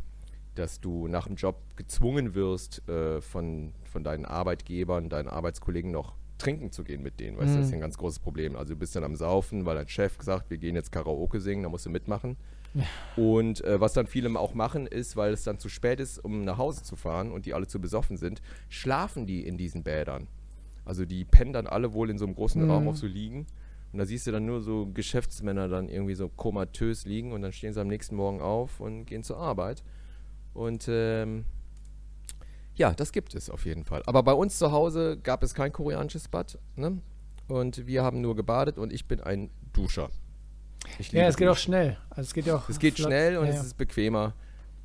S2: dass du nach dem Job gezwungen wirst, äh, von, von deinen Arbeitgebern, deinen Arbeitskollegen noch trinken zu gehen mit denen. Weißt du, das ist ja ein ganz großes Problem. Also du bist dann am Saufen, weil dein Chef gesagt, wir gehen jetzt Karaoke singen, da musst du mitmachen. Und äh, was dann viele auch machen, ist, weil es dann zu spät ist, um nach Hause zu fahren und die alle zu besoffen sind, schlafen die in diesen Bädern. Also die pennen dann alle wohl in so einem großen Raum auf so liegen. Und da siehst du dann nur so Geschäftsmänner dann irgendwie so komatös liegen und dann stehen sie am nächsten Morgen auf und gehen zur Arbeit. Und ähm, ja, das gibt es auf jeden Fall. Aber bei uns zu Hause gab es kein koreanisches Bad. Ne? Und wir haben nur gebadet und ich bin ein Duscher. Ich
S1: Ja, es geht auch schnell. Also es geht auch
S2: Es geht
S1: flott.
S2: schnell und
S1: ja,
S2: es
S1: ja.
S2: ist bequemer.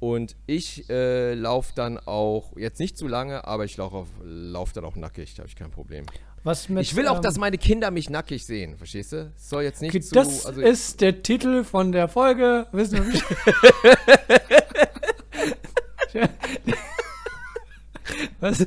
S2: Und ich äh, laufe dann auch, jetzt nicht zu lange, aber ich laufe lauf dann auch nackig, da habe ich kein Problem.
S1: Was mit,
S2: ich will auch,
S1: ähm,
S2: dass meine Kinder mich nackig sehen, verstehst du? Es soll jetzt nicht
S1: Okay,
S2: zu...
S1: das
S2: also,
S1: ist der Titel von der Folge. Wissen wir nicht. Was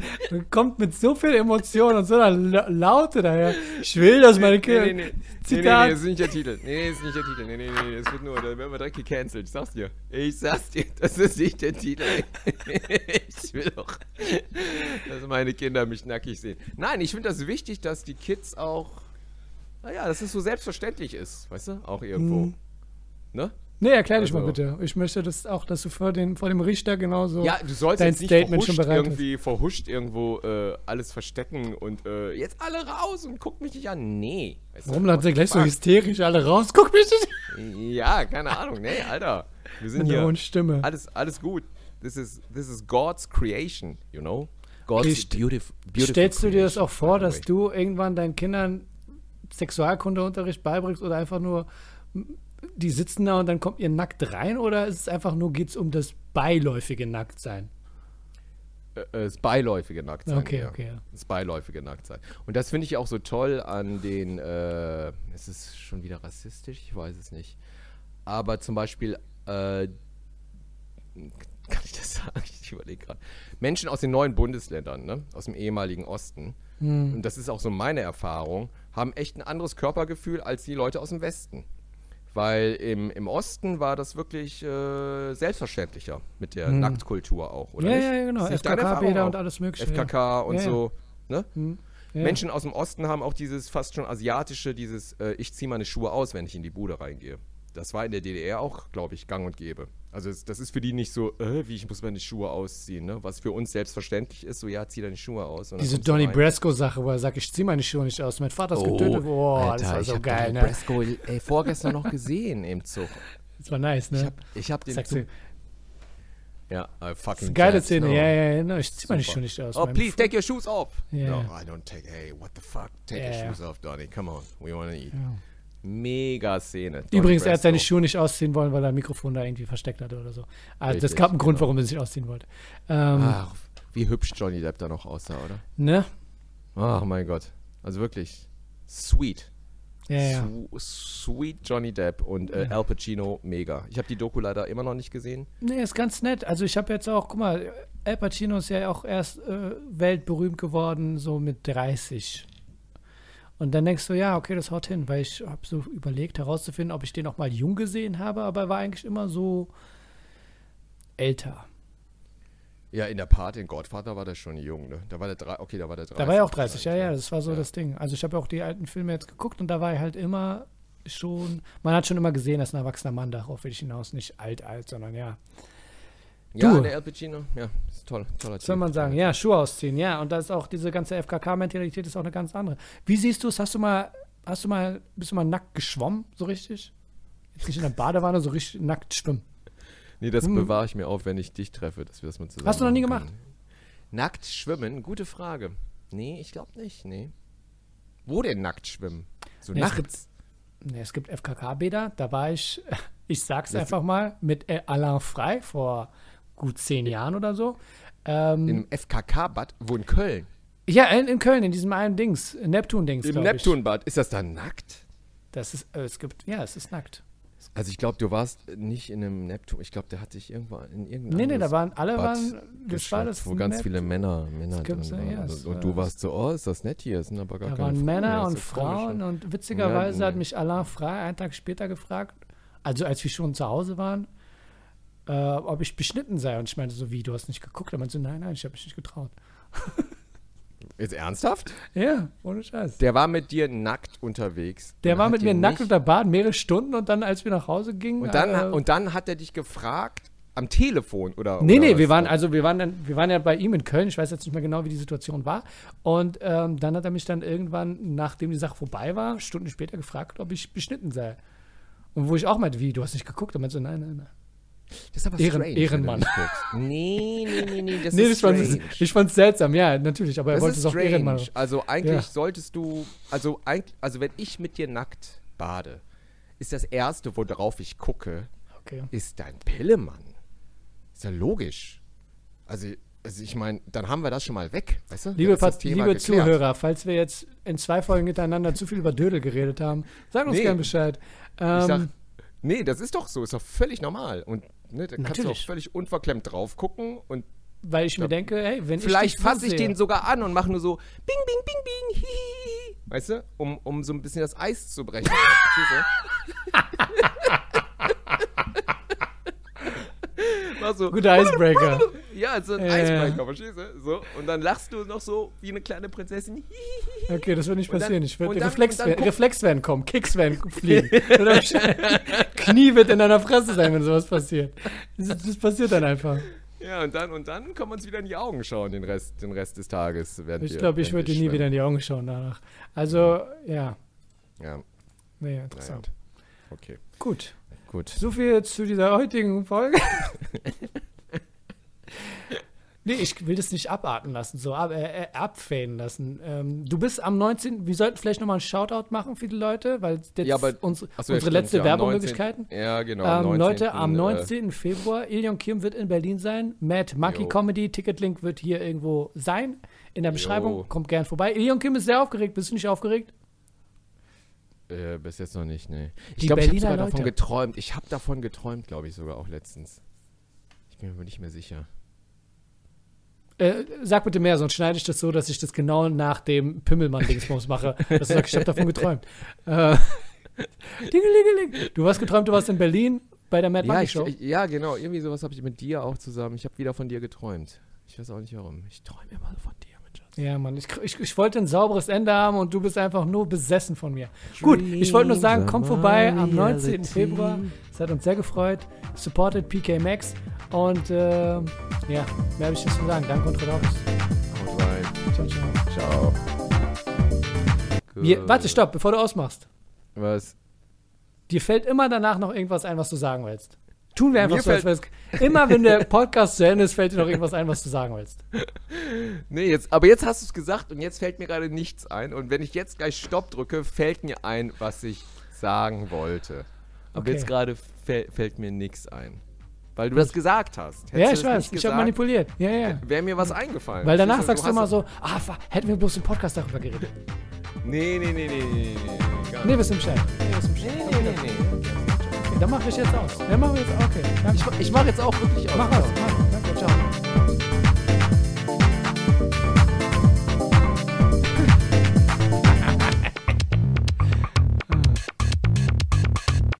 S1: kommt mit so viel Emotion und so einer La- Laute daher? Ich will, dass meine Kinder.
S2: Nee, nee, nee. Nee, nee,
S1: Zitat.
S2: nee, das ist nicht der Titel. Nee, das ist nicht der Titel. Nee, nee, nee, das wird nur, da werden wir direkt gecancelt. Ich sag's dir. Ich sag's dir, das ist nicht der Titel. ich will doch, dass meine Kinder mich nackig sehen. Nein, ich finde das wichtig, dass die Kids auch, naja, dass es so selbstverständlich ist, weißt du? Auch irgendwo.
S1: Mhm.
S2: Ne?
S1: Nee, erklär dich mal
S2: Also-
S1: bitte. Ich möchte das auch, dass du vor, den, vor dem Richter genauso.
S2: Ja, du sollst
S1: dein
S2: jetzt nicht
S1: Statement schon bereit
S2: irgendwie verhuscht irgendwo äh, alles verstecken und äh, jetzt alle raus und guck mich nicht an. Nee. Weißt
S1: Warum ihr
S2: the
S1: gleich so hysterisch alle raus? Guck mich nicht
S2: Ja, keine Ahnung. Nee, Alter. Wir sind
S1: mit
S2: hier.
S1: hohen Stimme.
S2: Alles, alles gut. This is, this is God's creation, you know? God's
S1: St-
S2: beautiful, beautiful
S1: Stellst du dir das
S2: creation,
S1: auch vor, dass du irgendwann deinen Kindern Sexualkundeunterricht beibringst oder einfach nur, die sitzen da und dann kommt ihr nackt rein oder ist es einfach nur, geht es um das beiläufige Nacktsein?
S2: Äh, äh, das beiläufige Nacktsein.
S1: Okay,
S2: ja.
S1: okay, ja.
S2: Das beiläufige Nacktsein. Und das finde ich auch so toll an den, äh, es ist schon wieder rassistisch, ich weiß es nicht. Aber zum Beispiel, äh, kann ich das sagen? Ich überlege gerade. Menschen aus den neuen Bundesländern, ne? aus dem ehemaligen Osten,
S1: Hm.
S2: und das ist auch so meine Erfahrung, haben echt ein anderes Körpergefühl als die Leute aus dem Westen. Weil im, im Osten war das wirklich äh, selbstverständlicher mit der Nacktkultur auch, oder
S1: Hm. Ja,
S2: nicht?
S1: ja, ja, genau. FKK-Bäder und alles Mögliche,
S2: FKK und
S1: Ja, ja.
S2: so. Ne?
S1: Ja.
S2: Menschen aus dem Osten haben auch dieses fast schon asiatische, dieses äh, ich ziehe meine Schuhe aus, wenn ich in die Bude reingehe. Das war in der DDR auch, glaube ich, gang und gäbe. Also das ist für die nicht so, äh, wie ich muss meine Schuhe ausziehen, ne? Was für uns selbstverständlich ist, so ja, zieh deine Schuhe aus.
S1: Diese Donny
S2: rein.
S1: Brasco-Sache, wo er sagt, ich zieh meine Schuhe nicht aus. Mein Vater ist getötet. Boah, das war
S2: Oh,
S1: so geil,
S2: Donnie
S1: ne?
S2: Brasco, ey, vorgestern noch gesehen im Zug.
S1: Das war nice, ne?
S2: Ich hab, ich hab den
S1: Sagst
S2: Zug, ja,
S1: das ist
S2: fucking
S1: eine geile Szene.
S2: no.
S1: Ja, ja, ja. No, ich zieh meine. Schuhe nicht aus.
S2: Oh, please
S1: F-
S2: take your shoes off.
S1: Ja.
S2: No, I don't take. Hey, what the fuck? Take
S1: Ja,
S2: your shoes off, Donny. Come on, we wanna eat.
S1: Ja.
S2: Mega Szene.
S1: Übrigens, er hat seine
S2: Brasco.
S1: Schuhe nicht ausziehen wollen, weil er ein Mikrofon da irgendwie versteckt hatte oder so. Also, das gab einen Grund,
S2: genau.
S1: warum er sich ausziehen wollte. Ähm,
S2: Ach, wie hübsch Johnny Depp da noch aussah, oder?
S1: ne?
S2: Ach mein Gott. Also wirklich sweet.
S1: Ja, ja.
S2: Sweet Johnny Depp und äh, Al Pacino mega. Ich habe die Doku leider immer noch nicht gesehen.
S1: Nee, ist ganz nett. Also, ich habe jetzt auch, guck mal, Al Pacino ist ja auch erst äh, weltberühmt geworden, so mit 30. Und dann denkst du, ja, okay, das haut hin, weil ich habe so überlegt herauszufinden, ob ich den auch mal jung gesehen habe, aber er war eigentlich immer so älter.
S2: Ja, in der Party, in Godfather war der schon jung, ne? Da war der drei, okay, da war der 30.
S1: Da war er auch 30, ja, ja, das war so
S2: Ja.
S1: das Ding. Also ich habe auch die alten Filme jetzt geguckt und da war er halt immer schon, man hat schon immer gesehen, dass ein erwachsener Mann darauf will ich hinaus, nicht alt, alt, sondern ja.
S2: Ja,
S1: Du.
S2: der Al Pacino, ja, ist toll, toller
S1: soll man sagen? Ja, Schuhe ausziehen, ja. Und da ist auch diese ganze FKK-Mentalität ist auch eine ganz andere. Wie siehst du es? Hast du mal, hast du mal, bist du mal nackt geschwommen, so richtig? Jetzt nicht in der Badewanne so richtig nackt schwimmen.
S2: Nee, das
S1: Hm.
S2: bewahre ich mir auf, wenn ich dich treffe, dass wir das mal zusammen
S1: Hast du noch nie gemacht?
S2: können. Nackt schwimmen? Gute Frage. Nee, ich glaube nicht, nee. Wo denn nackt schwimmen? So
S1: Nee, es
S2: nachts?
S1: Nee, es gibt FKK-Bäder, da war ich, ich sag's
S2: Das-
S1: einfach mal, mit Alain Frei vor gut zehn Jahren oder so. Ähm,
S2: Im FKK-Bad? Wo in Köln?
S1: ja, in, in Köln, in diesem einen Dings, Neptun-Dings.
S2: Im. Neptunbad. Ist das dann nackt?
S1: Das ist, äh, es gibt, ja, es ist nackt.
S2: Also ich glaube, du warst nicht in einem Neptun. Ich glaube, der hat dich irgendwo in irgendeinem
S1: Nee, nee, da waren, alle
S2: Bad
S1: waren, das war das
S2: wo ganz
S1: Nep-
S2: viele Männer, Männer drin
S1: ja,
S2: waren.
S1: ja,
S2: und,
S1: es
S2: und du warst so, oh, ist das nett hier, es sind aber gar
S1: Da
S2: keine
S1: waren
S2: Frauen
S1: Männer und
S2: so.
S1: Frauen und witzigerweise
S2: Ja,
S1: hat
S2: nee.
S1: mich Alain Frei einen Tag später gefragt, also als wir schon zu Hause waren, äh, ob ich beschnitten sei. Und ich meinte so, wie, du hast nicht geguckt? Er meinte so, nein, nein, ich habe mich nicht getraut.
S2: Jetzt ernsthaft?
S1: Ja, ohne Scheiß.
S2: Der war mit dir nackt unterwegs.
S1: Der
S2: und
S1: war mit mir nackt unter Bad mehrere Stunden und dann, als wir nach Hause gingen.
S2: Und dann,
S1: äh,
S2: und dann hat er dich gefragt, am Telefon oder
S1: Nee,
S2: oder
S1: nee, wir waren, also wir waren dann, wir waren ja bei ihm in Köln, ich weiß jetzt nicht mehr genau, wie die Situation war. Und ähm, dann hat er mich dann irgendwann, nachdem die Sache vorbei war, Stunden später gefragt, ob ich beschnitten sei. Und wo ich auch meinte, wie, du hast nicht geguckt? Er meinte so, nein, nein, nein.
S2: Das ist aber
S1: Ehren-
S2: strange,
S1: Ehrenmann.
S2: Nee, nee, nee, nee, das
S1: nee,
S2: ist
S1: ich fand's,
S2: strange.
S1: ich fand's seltsam, ja, natürlich, aber er
S2: das
S1: wollte
S2: ist
S1: es auch Ehrenmann.
S2: Also eigentlich
S1: Ja.
S2: solltest du, also, eigentlich, also wenn ich mit dir nackt bade, ist das Erste, worauf ich gucke,
S1: Okay.
S2: ist dein Pillemann. Ist ja logisch. Also, also ich meine, dann haben wir das schon mal weg, weißt du?
S1: Liebe, Pat- liebe
S2: geklärt.
S1: Zuhörer, falls wir jetzt in zwei Folgen hintereinander zu viel über Dödel geredet haben, sag uns
S2: Nee.
S1: gern Bescheid. Ähm,
S2: Ich sag, nee, das ist doch so, ist doch völlig normal. Und ne, da kannst du auch völlig unverklemmt drauf gucken und
S1: weil ich mir denke, hey, wenn
S2: vielleicht fasse ich den sogar an und mache nur so bing, bing, bing, bing, hihihi. Weißt du? Um, um so ein bisschen das Eis zu brechen. Mach so,
S1: Guter Icebreaker.
S2: ja, so ein
S1: Ja, ja.
S2: Icebreaker, verstehst du? So, und dann lachst du noch so wie eine kleine Prinzessin.
S1: Okay, das wird nicht
S2: Und dann-
S1: passieren. Ich würde Reflex,
S2: dann
S1: Reflex werden kommen, Kicks werden fliegen. Knie wird in deiner Fresse sein, wenn sowas passiert. Das, das passiert dann einfach.
S2: Ja, und dann, und dann können wir uns wieder in die Augen schauen, den Rest, den Rest des Tages.
S1: Ich glaube, ich würde dir nie wieder in die Augen schauen danach. Also, ja,
S2: Ja,
S1: nee,
S2: naja.
S1: interessant.
S2: Okay,
S1: Gut,
S2: gut.
S1: so viel zu dieser heutigen Folge. Nee, ich will das nicht abarten lassen, so ab, äh, äh, abfaden lassen. Ähm, du bist am 19. Wir sollten vielleicht nochmal einen Shoutout machen für die Leute, weil jetzt
S2: Ja, aber-
S1: unsere,
S2: Achso, ja,
S1: unsere
S2: stimmt,
S1: letzte
S2: ja,
S1: Werbemöglichkeiten.
S2: 19. Ja, genau.
S1: Ähm,
S2: am
S1: Leute, am
S2: 19.,
S1: 19. Februar, Ilion Kim wird in Berlin sein. Mad Monkey
S2: Jo.
S1: Comedy, Ticketlink wird hier irgendwo sein. In der Beschreibung.
S2: Jo.
S1: Kommt gern vorbei. Ilion Kim ist sehr aufgeregt. Bist du nicht aufgeregt?
S2: Äh, bis jetzt noch nicht, nee. Ich glaube, ich habe sogar davon
S1: Leute.
S2: geträumt. Ich habe davon geträumt, glaube ich, sogar auch letztens. Ich bin mir nicht mehr sicher.
S1: Äh, sag bitte mehr, sonst schneide ich das so, dass ich das genau nach dem Pimmelmann-Dingsbums mache. Dass du sagst, ich habe davon geträumt. Äh, Dingelingeling. Du hast geträumt, du warst in Berlin bei der Mad
S2: Ja,
S1: Show.
S2: ich, ja, genau. Irgendwie sowas habe ich mit dir auch zusammen. Ich habe wieder von dir geträumt. Ich weiß auch nicht warum. Ich träume immer von dir.
S1: Ja, Mann, ich, ich, ich wollte ein sauberes Ende haben und du bist einfach nur besessen von mir. Gut, ich wollte nur sagen, komm vorbei am 19. Februar. Es hat uns sehr gefreut. Supported PK Max. Und ähm, ja, mehr habe ich nicht zu sagen. Danke und.
S2: Haut rein.
S1: Ciao, ciao.
S2: Ciao.
S1: Wir, warte, stopp, bevor du ausmachst.
S2: Was?
S1: Dir fällt immer danach noch irgendwas ein, was du sagen willst. Tun wir einfach
S2: Mir
S1: so, als wär's- Immer wenn der Podcast zu Ende ist, fällt dir noch irgendwas ein, was du sagen willst.
S2: Nee, jetzt, aber jetzt hast du es gesagt und jetzt fällt mir gerade nichts ein. Und wenn ich jetzt gleich Stopp drücke, fällt mir ein, was ich sagen wollte. Aber
S1: Okay.
S2: jetzt gerade fäll, fällt mir nichts ein. Weil du das gesagt hast.
S1: ja, ich weiß, ich habe manipuliert. Ja, ja.
S2: Wäre mir was eingefallen.
S1: Weil danach
S2: Verstehst
S1: sagst du immer so, ah, fa- hätten wir bloß im Podcast darüber geredet.
S2: Nee, nee, nee, nee, nee, nee, nee. Gar
S1: Nee,
S2: nicht.
S1: bist du im Bescheid. Nee, im Bescheid.
S2: nee, nee, nee,
S1: dann mach ich jetzt aus. Dann machen wir jetzt, okay. Danke.
S2: Ich, ich mache jetzt auch wirklich aus.
S1: Mach was. Mach. Danke, ciao.